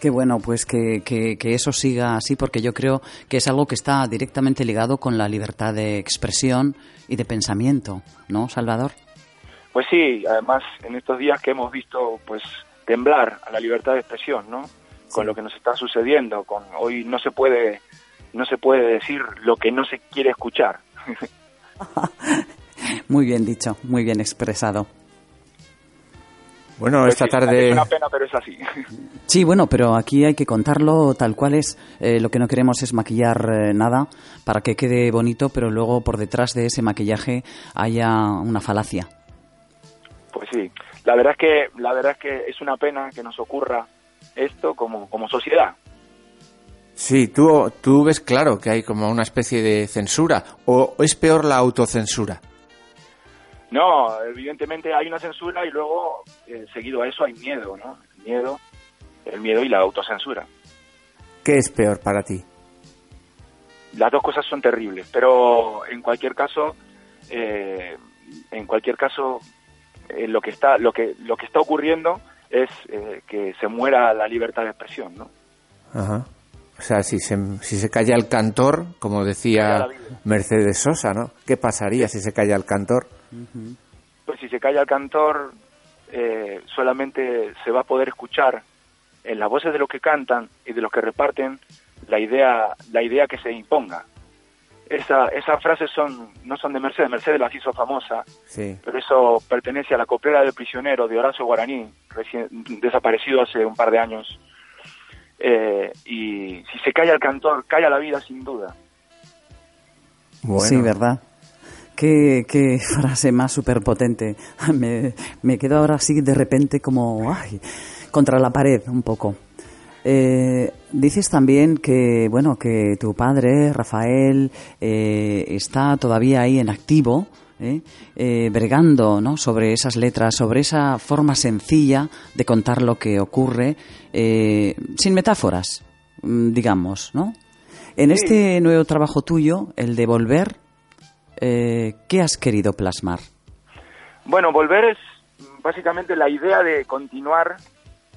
Qué bueno, pues que, que, que eso siga así, porque yo creo que es algo que está directamente ligado con la libertad de expresión y de pensamiento, ¿no, Salvador? Pues sí, además en estos días que hemos visto pues temblar a la libertad de expresión, ¿no? Con lo que nos está sucediendo, con hoy no se puede no se puede decir lo que no se quiere escuchar. Muy bien dicho, muy bien expresado. Bueno, Pues esta sí, tarde... Es una pena, pero es así. Sí, bueno, pero aquí hay que contarlo tal cual es. Eh, lo que no queremos es maquillar eh, nada para que quede bonito, pero luego por detrás de ese maquillaje haya una falacia. Pues sí, la verdad es que la verdad es que es una pena que nos ocurra esto como, como sociedad. Sí, tú, tú ves claro que hay como una especie de censura, o es peor la autocensura. No, evidentemente hay una censura y luego eh, seguido a eso hay miedo, ¿no? El miedo, el miedo y la autocensura. ¿Qué es peor para ti? Las dos cosas son terribles, pero en cualquier caso, eh, en cualquier caso, eh, lo que está, lo que lo que está ocurriendo es eh, que se muera la libertad de expresión, ¿no? Ajá. O sea, si se, si se calla el cantor, como decía. Mercedes Sosa, ¿no? ¿Qué pasaría si se calla el cantor? Pues si se calla el cantor, eh, solamente se va a poder escuchar en las voces de los que cantan y de los que reparten la idea, la idea que se imponga. Esa, esas frases son, no son de Mercedes, Mercedes las hizo famosa, Sí. pero eso pertenece a la coplera del prisionero de Horacio Guaraní, recién, desaparecido hace un par de años. Eh, y si se calla el cantor, calla la vida sin duda. Bueno. Sí, ¿verdad? Qué, qué frase más superpotente. Me, me quedo ahora así de repente como ay, contra la pared un poco. Eh, dices también que bueno que tu padre Rafael eh, está todavía ahí en activo ¿eh? Eh, bregando ¿no? sobre esas letras sobre esa forma sencilla de contar lo que ocurre sin metáforas mm, digamos no en este nuevo trabajo tuyo el de volver eh, ¿qué has querido plasmar? Bueno, volver es básicamente la idea de continuar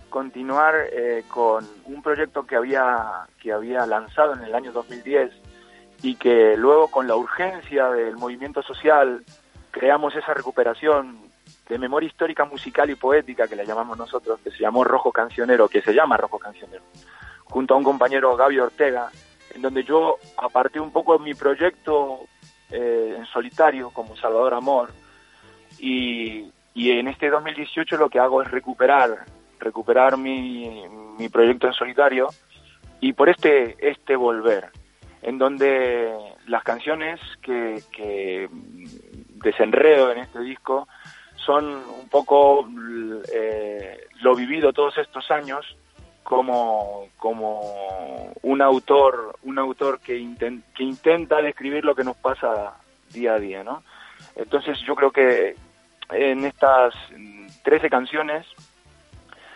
continuar eh, con un proyecto que había que había lanzado en el año 2010 y que luego con la urgencia del movimiento social creamos esa recuperación de memoria histórica musical y poética que le llamamos nosotros que se llamó Rojo Cancionero que se llama Rojo Cancionero junto a un compañero Gaby Ortega en donde yo aparté un poco mi proyecto eh, en solitario como Salvador Amor. Y, y en este 2018 lo que hago es recuperar recuperar mi, mi proyecto en solitario y por este este volver en donde las canciones que, que desenredo en este disco son un poco eh, lo vivido todos estos años como como un autor un autor que, inten- que intenta describir lo que nos pasa día a día no entonces yo creo que en estas 13 canciones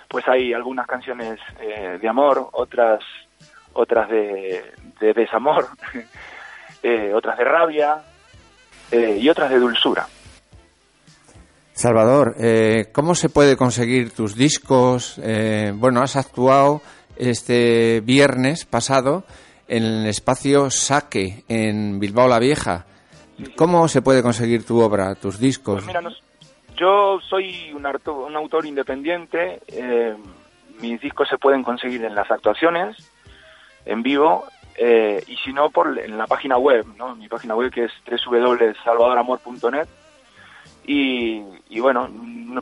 pues hay algunas canciones eh, de amor otras otras de, de desamor eh, otras de rabia eh, y otras de dulzura Salvador, eh, ¿cómo se puede conseguir tus discos? Eh, bueno, has actuado este viernes pasado en el espacio Saque en Bilbao la Vieja. ¿Cómo se puede conseguir tu obra, tus discos? Pues mira, nos- yo soy un, arto- un autor independiente. eh, mis discos se pueden conseguir en las actuaciones, en vivo, eh, y si no, por, en la página web, ¿no? Mi página web que es www.salvadoramor.net. Y, y bueno,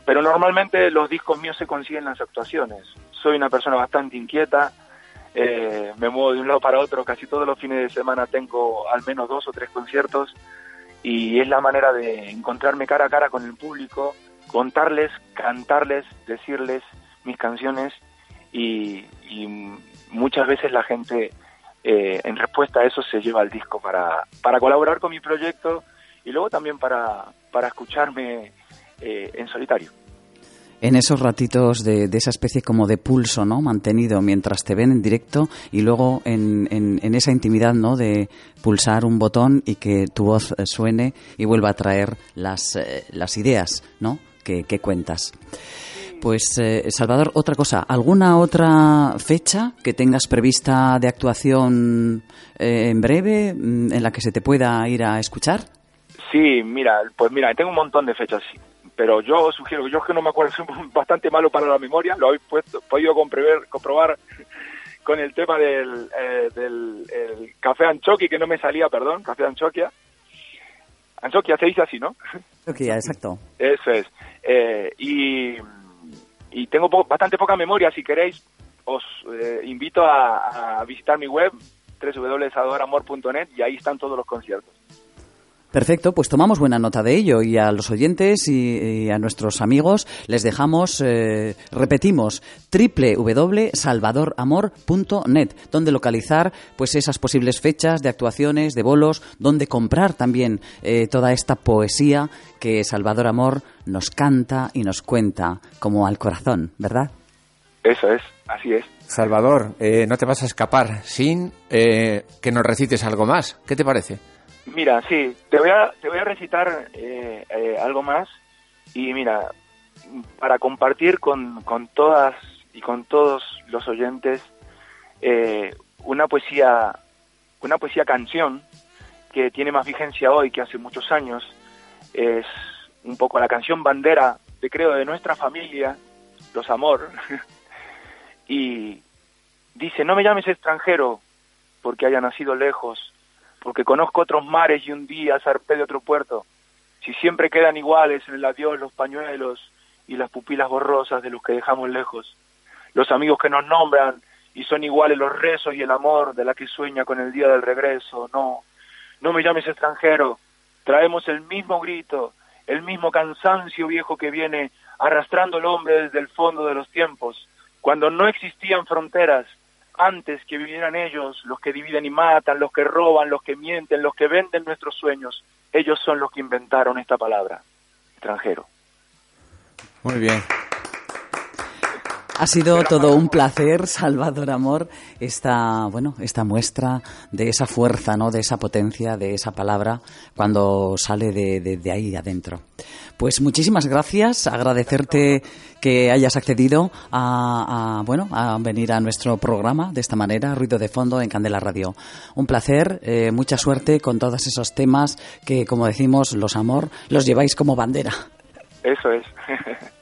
pero normalmente los discos míos se consiguen en las actuaciones. Soy una persona bastante inquieta, eh, me muevo de un lado para otro, casi todos los fines de semana tengo al menos dos o tres conciertos y es la manera de encontrarme cara a cara con el público, contarles, cantarles, decirles mis canciones y, y muchas veces la gente eh, en respuesta a eso se lleva el disco para, para colaborar con mi proyecto y luego también para, para escucharme eh, en solitario. En esos ratitos de, de esa especie como de pulso, ¿no? Mantenido mientras te ven en directo y luego en, en- esa intimidad, ¿no? De pulsar un botón y que tu voz eh, suene y vuelva a traer las, eh, las ideas, ¿no? Que, cuentas. Pues, Salvador, otra cosa. ¿Alguna otra fecha que tengas prevista de actuación en breve mm, en la que se te pueda ir a escuchar? Sí, mira, pues mira, tengo un montón de fechas pero yo sugiero, yo es que no me acuerdo, soy bastante malo para la memoria, lo habéis puesto, podido comprobar, comprobar con el tema del, eh, del el café anchoqui, que no me salía, perdón, café anchoquia. Anchoquia se dice así, ¿no? Ya, exacto. Eso es. Eh, y, y tengo po- bastante poca memoria, si queréis, os eh, invito a, a visitar mi web www.adoramor.net y ahí están todos los conciertos. Perfecto, pues tomamos buena nota de ello y a los oyentes y, a nuestros amigos les dejamos, eh, repetimos, www.salvadoramor.net, donde localizar pues esas posibles fechas de actuaciones, de bolos, donde comprar también eh, toda esta poesía que Salvador Amor nos canta y nos cuenta como al corazón, ¿verdad? Eso es, así es. Salvador, eh, no te vas a escapar sin eh, que nos recites algo más. ¿Qué te parece? Mira, sí, te voy a, te voy a recitar eh, eh, algo más y mira, para compartir con, con todas y con todos los oyentes eh, una poesía, una poesía canción que tiene más vigencia hoy que hace muchos años. Es un poco la canción bandera, de creo, de nuestra familia, Los Amor. y dice, no me llames extranjero porque haya nacido lejos, porque conozco otros mares y un día zarpé de otro puerto. Si siempre quedan iguales en el adiós los pañuelos y las pupilas borrosas de los que dejamos lejos, los amigos que nos nombran y son iguales los rezos y el amor de la que sueña con el día del regreso, no, no me llames extranjero, traemos el mismo grito, el mismo cansancio viejo que viene arrastrando el hombre desde el fondo de los tiempos, cuando no existían fronteras, antes que vinieran ellos, los que dividen y matan, los que roban, los que mienten, los que venden nuestros sueños, ellos son los que inventaron esta palabra, extranjero. Muy bien. Ha sido todo un placer, Salvador Amor, esta, bueno, esta muestra de esa fuerza, ¿no? de esa potencia, de esa palabra cuando sale de, de- de ahí adentro. Pues muchísimas gracias, agradecerte que hayas accedido a, a, bueno, a venir a nuestro programa de esta manera, Ruido de Fondo en Candela Radio. Un placer, eh, mucha suerte con todos esos temas que, como decimos, los amor, los lleváis como bandera. Eso es.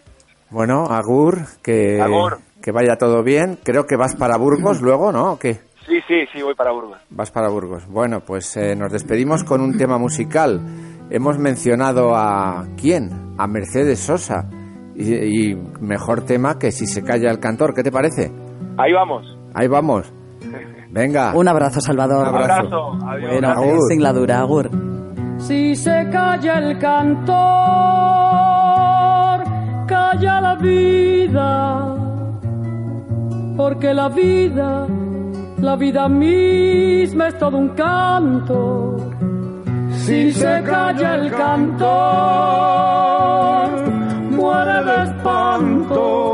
Bueno, Agur, que, Agur. que vaya todo bien. Creo que vas para Burgos luego, ¿no? ¿O qué? sí, sí, sí, voy para Burgos. Vas para Burgos. Bueno, pues eh, nos despedimos con un tema musical. Hemos mencionado a quién? A Mercedes Sosa. Y, y mejor tema que si se calla el cantor. ¿Qué te parece? Ahí vamos. Ahí vamos. Venga. Un abrazo, Salvador. Un abrazo. Abrazo, adiós. Bueno, Agur. sin la dura, Agur. Si se calla el cantor, calla la vida, porque la vida, la vida misma es todo un canto. Si se calla el cantor, muere de espanto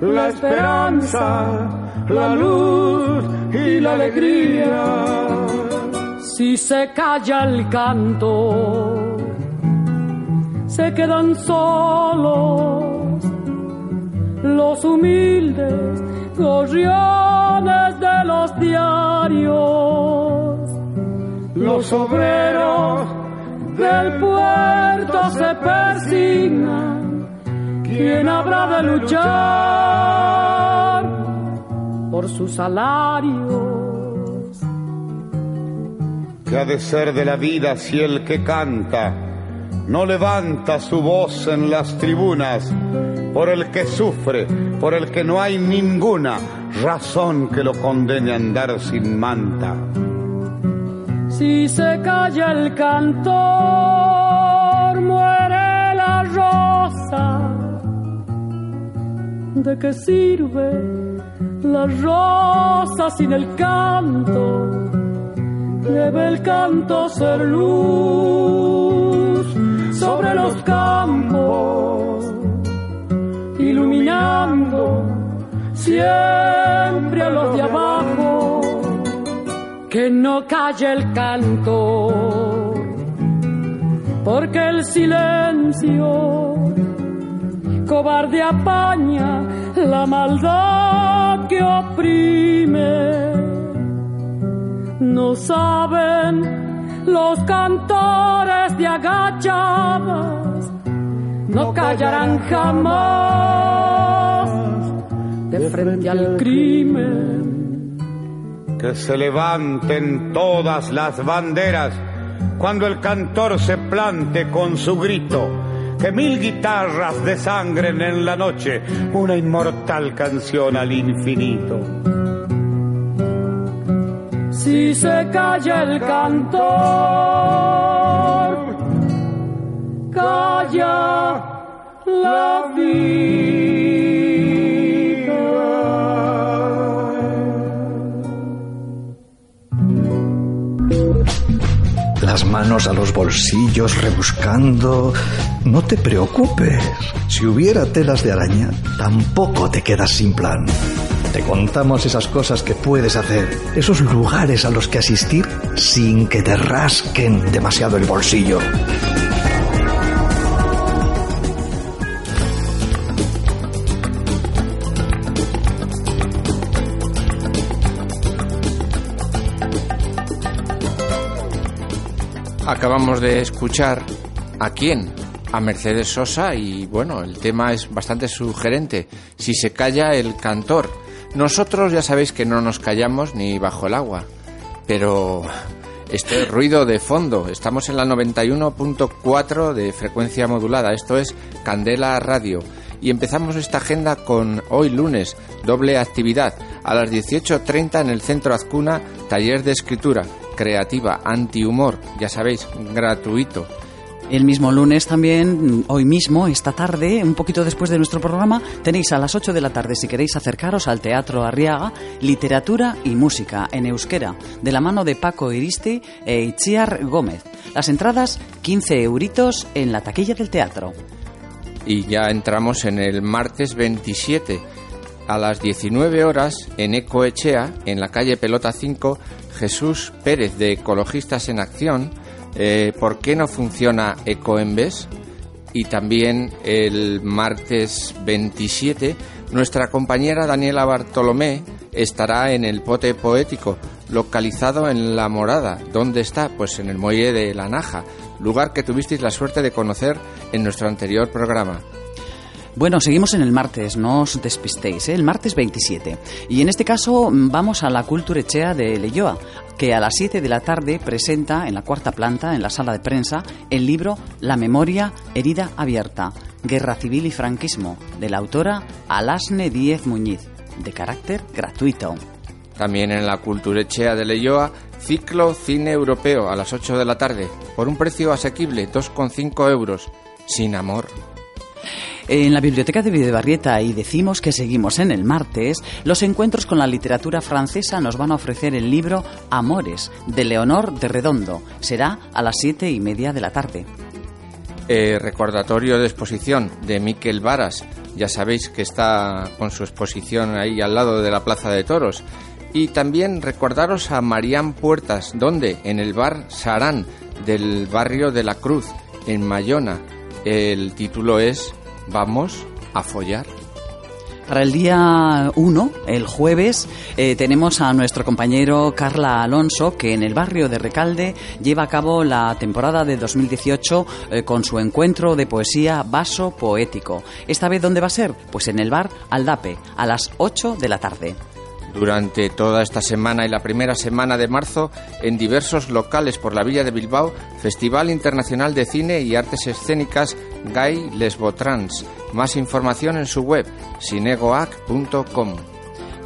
la esperanza, la luz y la alegría. Si se calla el canto, se quedan solos los humildes gorriones de los diarios. Los obreros del puerto se persignan. ¿Quién habrá de luchar por sus salarios? que ha de ser de la vida si el que canta no levanta su voz en las tribunas por el que sufre, por el que no hay ninguna razón que lo condene a andar sin manta. Si se calla el cantor, muere la rosa. ¿De qué sirve la rosa sin el canto? Debe el canto ser luz sobre los campos, iluminando siempre a los de abajo que no calle el canto, porque el silencio cobarde apaña la maldad que oprime. No saben los cantores de agachadas no callarán jamás de frente al crimen. Que se levanten todas las banderas cuando el cantor se plante con su grito. Que mil guitarras desangren en la noche una inmortal canción al infinito. Si se calla el cantor, calla la Las manos a los bolsillos rebuscando. No te preocupes. Si hubiera telas de araña, tampoco te quedas sin plan. Te contamos esas cosas que puedes hacer, esos lugares a los que asistir sin que te rasquen demasiado el bolsillo. Acabamos de escuchar a quién, a Mercedes Sosa y bueno, el tema es bastante sugerente. Si se calla el cantor. Nosotros ya sabéis que no nos callamos ni bajo el agua, pero este ruido de fondo. Estamos en la 91.4 de frecuencia modulada. Esto es Candela Radio. Y empezamos esta agenda con hoy lunes, doble actividad. A las 18.30 en el Centro Azcuna, taller de escritura creativa, antihumor, ya sabéis, gratuito. El mismo lunes también, hoy mismo, esta tarde, un poquito después de nuestro programa, tenéis a las 8 de la tarde, si queréis acercaros al Teatro Arriaga, Literatura y Música en Euskera, de la mano de Paco Iristi e Itziar Gómez. Las entradas, 15 euritos en la taquilla del teatro. Y ya entramos en el martes 27 a las 19 horas en Ecoechea, en la calle Pelota 5, Jesús Pérez de Ecologistas en Acción, eh, ¿por qué no funciona Ecoembes? Y también el martes 27, nuestra compañera Daniela Bartolomé estará en el Pote Poético, localizado en La Morada. ¿Dónde está? Pues en el Muelle de La Naja, lugar que tuvisteis la suerte de conocer en nuestro anterior programa. Bueno, seguimos en el martes, no os despistéis, ¿eh? el martes 27. Y en este caso mm, vamos a la Culturechea de Leyoa, que a las 7 de la tarde presenta en la cuarta planta, en la sala de prensa, el libro La memoria herida abierta, Guerra Civil y Franquismo, de la autora Alasne Díez Muñiz, de carácter gratuito. También en la Culturechea de Leyoa, ciclo cine europeo a las 8 de la tarde, por un precio asequible, 2,5 euros, sin amor. En la Biblioteca de Videbarrieta y decimos que seguimos en el martes, los encuentros con la literatura francesa nos van a ofrecer el libro Amores, de Leonor de Redondo. Será a las siete y media de la tarde. Eh, recordatorio de exposición de Miquel Varas. Ya sabéis que está con su exposición ahí al lado de la Plaza de Toros. Y también recordaros a Marían Puertas, donde en el bar Sarán del barrio de la Cruz, en Mayona. El título es Vamos a follar. Para el día 1, el jueves, eh, tenemos a nuestro compañero Carla Alonso, que en el barrio de Recalde lleva a cabo la temporada de 2018 eh, con su encuentro de poesía Vaso Poético. ¿Esta vez dónde va a ser? Pues en el bar Aldape, a las 8 de la tarde. Durante toda esta semana y la primera semana de marzo, en diversos locales por la Villa de Bilbao, Festival Internacional de Cine y Artes Escénicas Gay Lesbotrans. Más información en su web, sinegoac.com.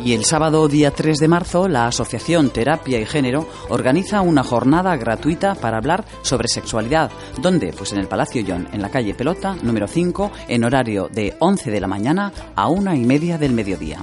Y el sábado día 3 de marzo, la Asociación Terapia y Género organiza una jornada gratuita para hablar sobre sexualidad. ¿Dónde? Pues en el Palacio John, en la calle Pelota, número 5, en horario de 11 de la mañana a una y media del mediodía.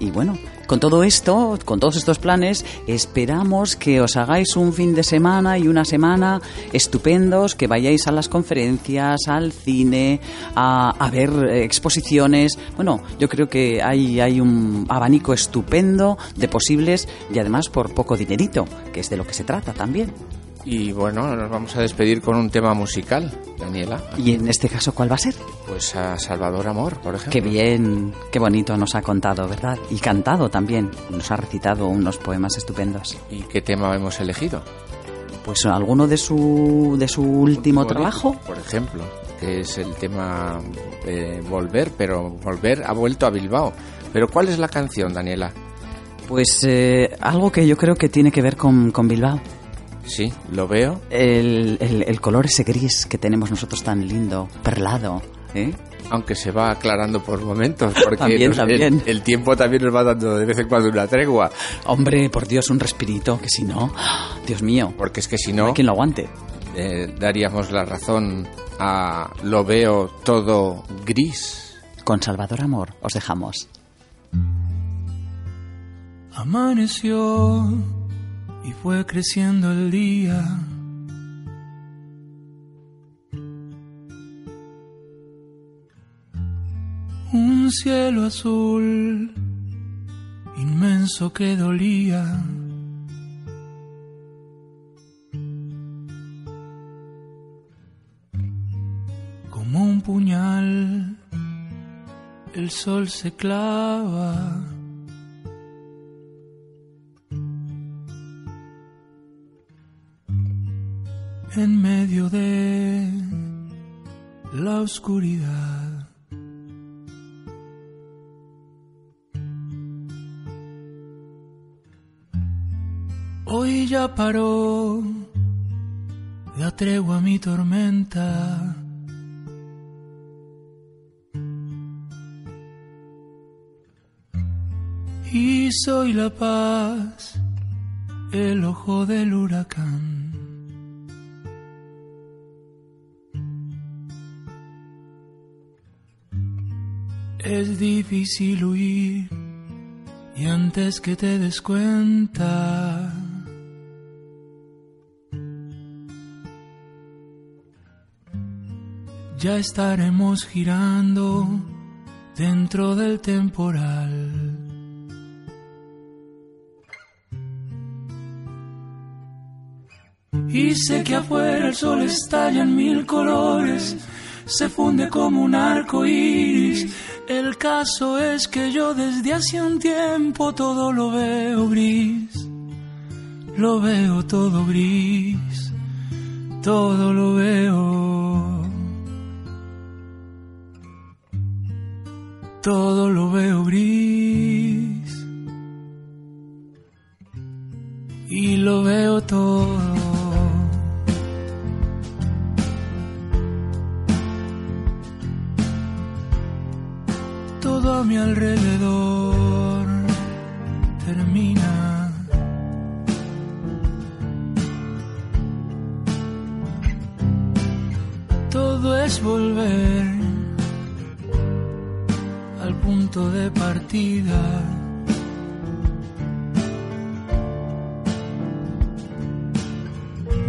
Y bueno, con todo esto, con todos estos planes, esperamos que os hagáis un fin de semana y una semana estupendos, que vayáis a las conferencias, al cine, a, ver eh, exposiciones. Bueno, yo creo que hay, hay un abanico estupendo de posibles y además por poco dinerito, que es de lo que se trata también. Y bueno, nos vamos a despedir con un tema musical, Daniela. Y en este caso, ¿cuál va a ser? Pues a Salvador Amor, por ejemplo. Qué bien, qué bonito nos ha contado, ¿verdad? Y cantado también. Nos ha recitado unos poemas estupendos. ¿Y qué tema hemos elegido? Pues alguno de su, de su último Bonito, trabajo. Por ejemplo. que es el tema eh, Volver, pero Volver ha vuelto a Bilbao. Pero ¿cuál es la canción, Daniela? Pues eh, algo que yo creo que tiene que ver con, con Bilbao. Sí, lo veo. El, el- el color ese gris que tenemos nosotros tan lindo, perlado. ¿eh? Aunque se va aclarando por momentos, porque También, nos- el- también. El, tiempo también nos va dando de vez en cuando una tregua. Hombre, por Dios, un respirito, que si no, Dios mío, Porque es que si no no, hay quien lo aguante. eh, daríamos la razón a lo veo todo gris. Con Salvador Amor os dejamos. Amaneció y fue creciendo el día. Un cielo azul inmenso que dolía. Como un puñal, el sol se clava. En medio de la oscuridad. Hoy ya paró, da tregua mi tormenta. Y soy la paz, el ojo del huracán. Es difícil huir y antes que te des cuenta ya estaremos girando dentro del temporal. Y sé que afuera el sol estalla en mil colores, se funde como un arco iris. El caso es que yo desde hace un tiempo todo lo veo gris, lo veo todo gris, todo lo veo, todo lo veo gris y lo veo todo. Alrededor termina. Todo es volver al punto de partida.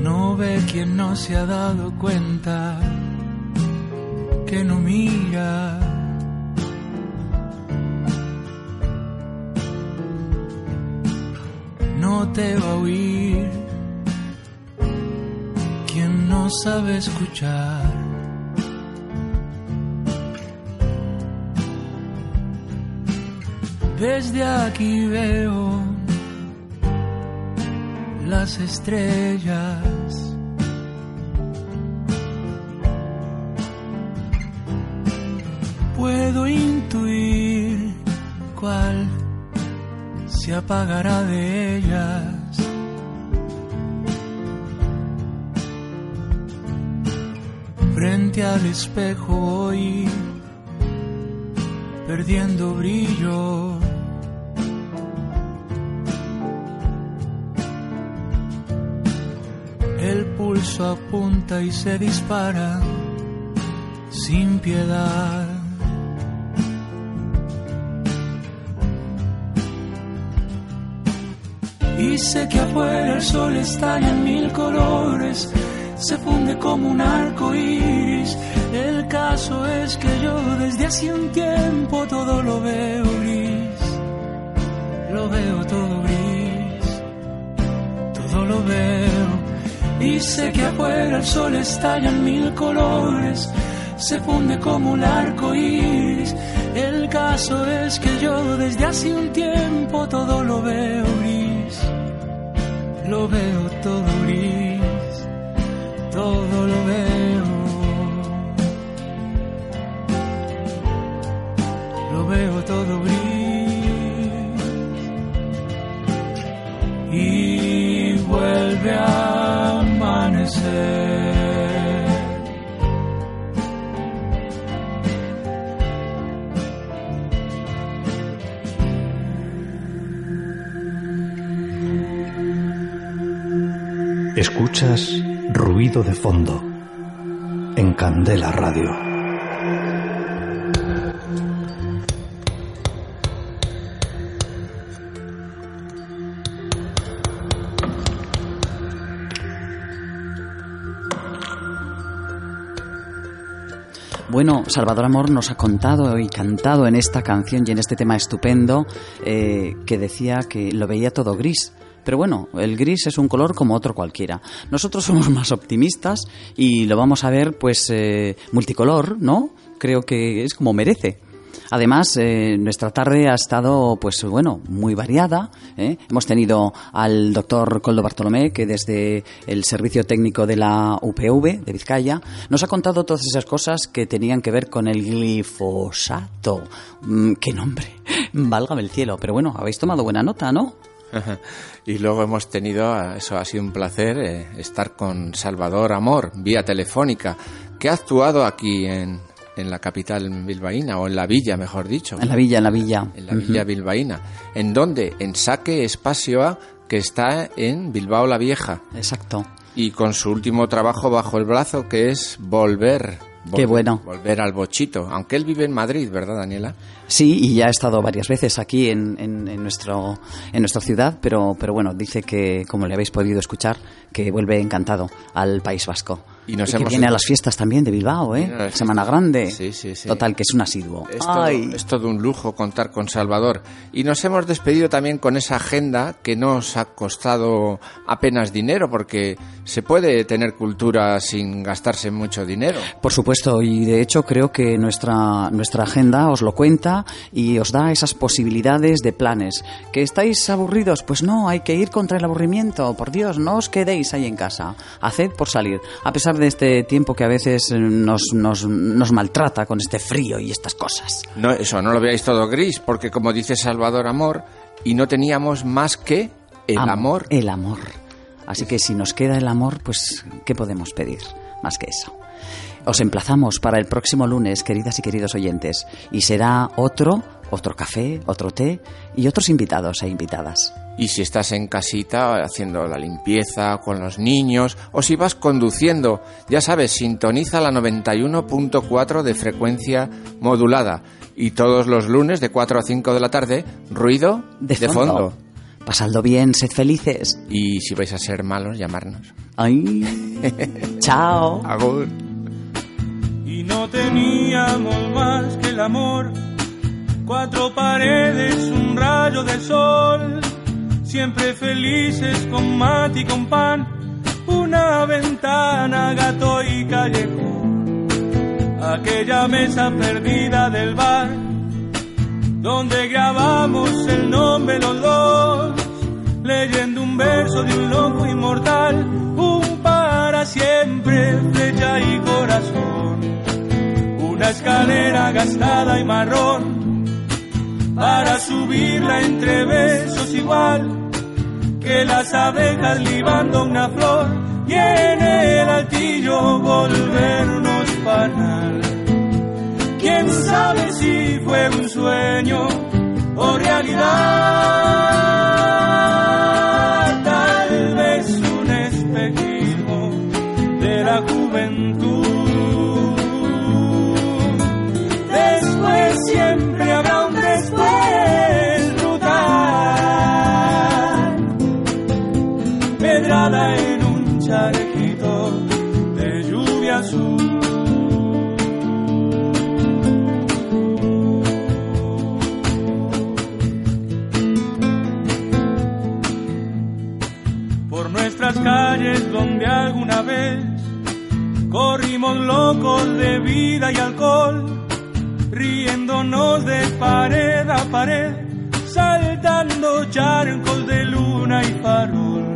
No ve quien no se ha dado cuenta que no mira. Te va a oír quien no sabe escuchar. Desde aquí veo las estrellas. Puedo intuir cuál se apagará de ellas. Frente al espejo hoy, perdiendo brillo. El pulso apunta y se dispara sin piedad. Sé que afuera el sol estalla en mil colores, se funde como un arco iris. El caso es que yo desde hace un tiempo todo lo veo gris, lo veo todo gris, todo lo veo. Sé que afuera el sol estalla en mil colores, se funde como un arco iris. El caso es que yo desde hace un tiempo todo lo veo gris, lo veo todo gris, todo lo veo. Lo veo todo gris. Escuchas ruido de fondo en Candela Radio. Bueno, Salvador Amor nos ha contado y cantado en esta canción y en este tema estupendo eh, que decía que lo veía todo gris. Pero bueno, el gris es un color como otro cualquiera. Nosotros somos más optimistas y lo vamos a ver pues eh, multicolor, ¿no? Creo que es como merece. Además, eh, nuestra tarde ha estado, pues bueno, muy variada. ¿eh? Hemos tenido al doctor Coldo Bartolomé, que desde el Servicio Técnico de la UPV de Vizcaya nos ha contado todas esas cosas que tenían que ver con el glifosato. Mm, ¡Qué nombre! Válgame el cielo. Pero bueno, habéis tomado buena nota, ¿no? Y luego hemos tenido, eso ha sido un placer, eh, estar con Salvador Amor, vía telefónica, que ha actuado aquí en, en la capital bilbaína, o en la villa, mejor dicho. En la villa, en la villa. En la villa bilbaína. ¿En dónde? En Saque Espacio A, que está en Bilbao la Vieja. Exacto. Y con su último trabajo bajo el brazo, que es Volver. Qué bueno. Volver al bochito. Aunque él vive en Madrid, ¿verdad, Daniela? Sí, y ya ha estado varias veces aquí en, en, en nuestro, en nuestra ciudad, pero, pero bueno, dice que, como le habéis podido escuchar, que vuelve encantado al País Vasco. Y nos que hemos viene a las fiestas también de Bilbao, ¿eh? Semana. Grande. Sí, sí, sí. Total, que es un asiduo. Es todo, es todo un lujo contar con Salvador. Y nos hemos despedido también con esa agenda que nos ha costado apenas dinero, porque se puede tener cultura sin gastarse mucho dinero. Por supuesto, y de hecho creo que nuestra, nuestra agenda os lo cuenta y os da esas posibilidades de planes. ¿Que estáis aburridos? Pues no, hay que ir contra el aburrimiento. Por Dios, no os quedéis ahí en casa. Haced por salir. A pesar de este tiempo que a veces nos, nos, nos maltrata con este frío y estas cosas. No, eso, no lo veáis todo gris, porque como dice Salvador Amor, y no teníamos más que el Am- amor. El amor. Así que si nos queda el amor, pues ¿qué podemos pedir más que eso? Os emplazamos para el próximo lunes, queridas y queridos oyentes, y será otro, otro café, otro té y otros invitados e invitadas. Y si estás en casita haciendo la limpieza con los niños o si vas conduciendo, ya sabes, sintoniza la 91.4 de frecuencia modulada. Y todos los lunes de 4 a 5 de la tarde, ruido De de, fondo. fondo. Pasadlo bien, sed felices. Y si vais a ser malos, llamarnos. Ay, chao. Agur. y no teníamos más que el amor. Cuatro paredes, un rayo de sol, siempre felices con mate y con pan, una ventana, gato y callejón. Aquella mesa perdida del bar, donde grabamos el nombre los dos, leyendo un verso de un loco inmortal, un para siempre, flecha y corazón. Una escalera gastada y marrón para subirla entre besos igual que las abejas libando una flor y en el altillo volvernos panal. Quién sabe si fue un sueño o realidad, Nuestras calles donde alguna vez corrimos locos de vida y alcohol riéndonos de pared a pared, saltando charcos de luna y farol.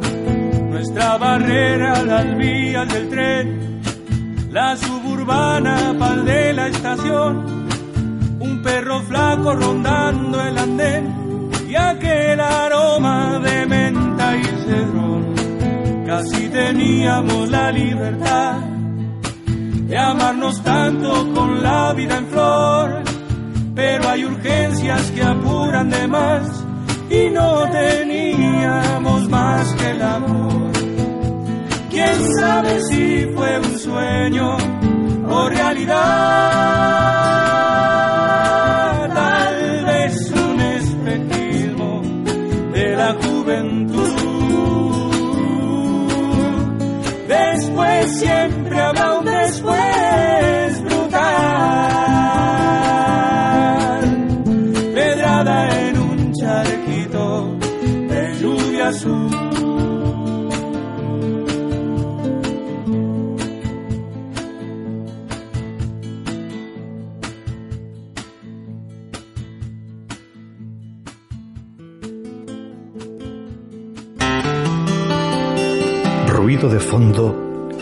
Nuestra barrera, las vías del tren, la suburbana pal de la estación, un perro flaco rondando el andén y aquel aroma de menta y cedrón. Casi teníamos la libertad de amarnos tanto con la vida en flor, pero hay urgencias que apuran de más y no teníamos más que el amor. Quién sabe si fue un sueño o realidad, siempre habrá un después brutal, pedrada en un charquito de lluvia azul. Ruido de fondo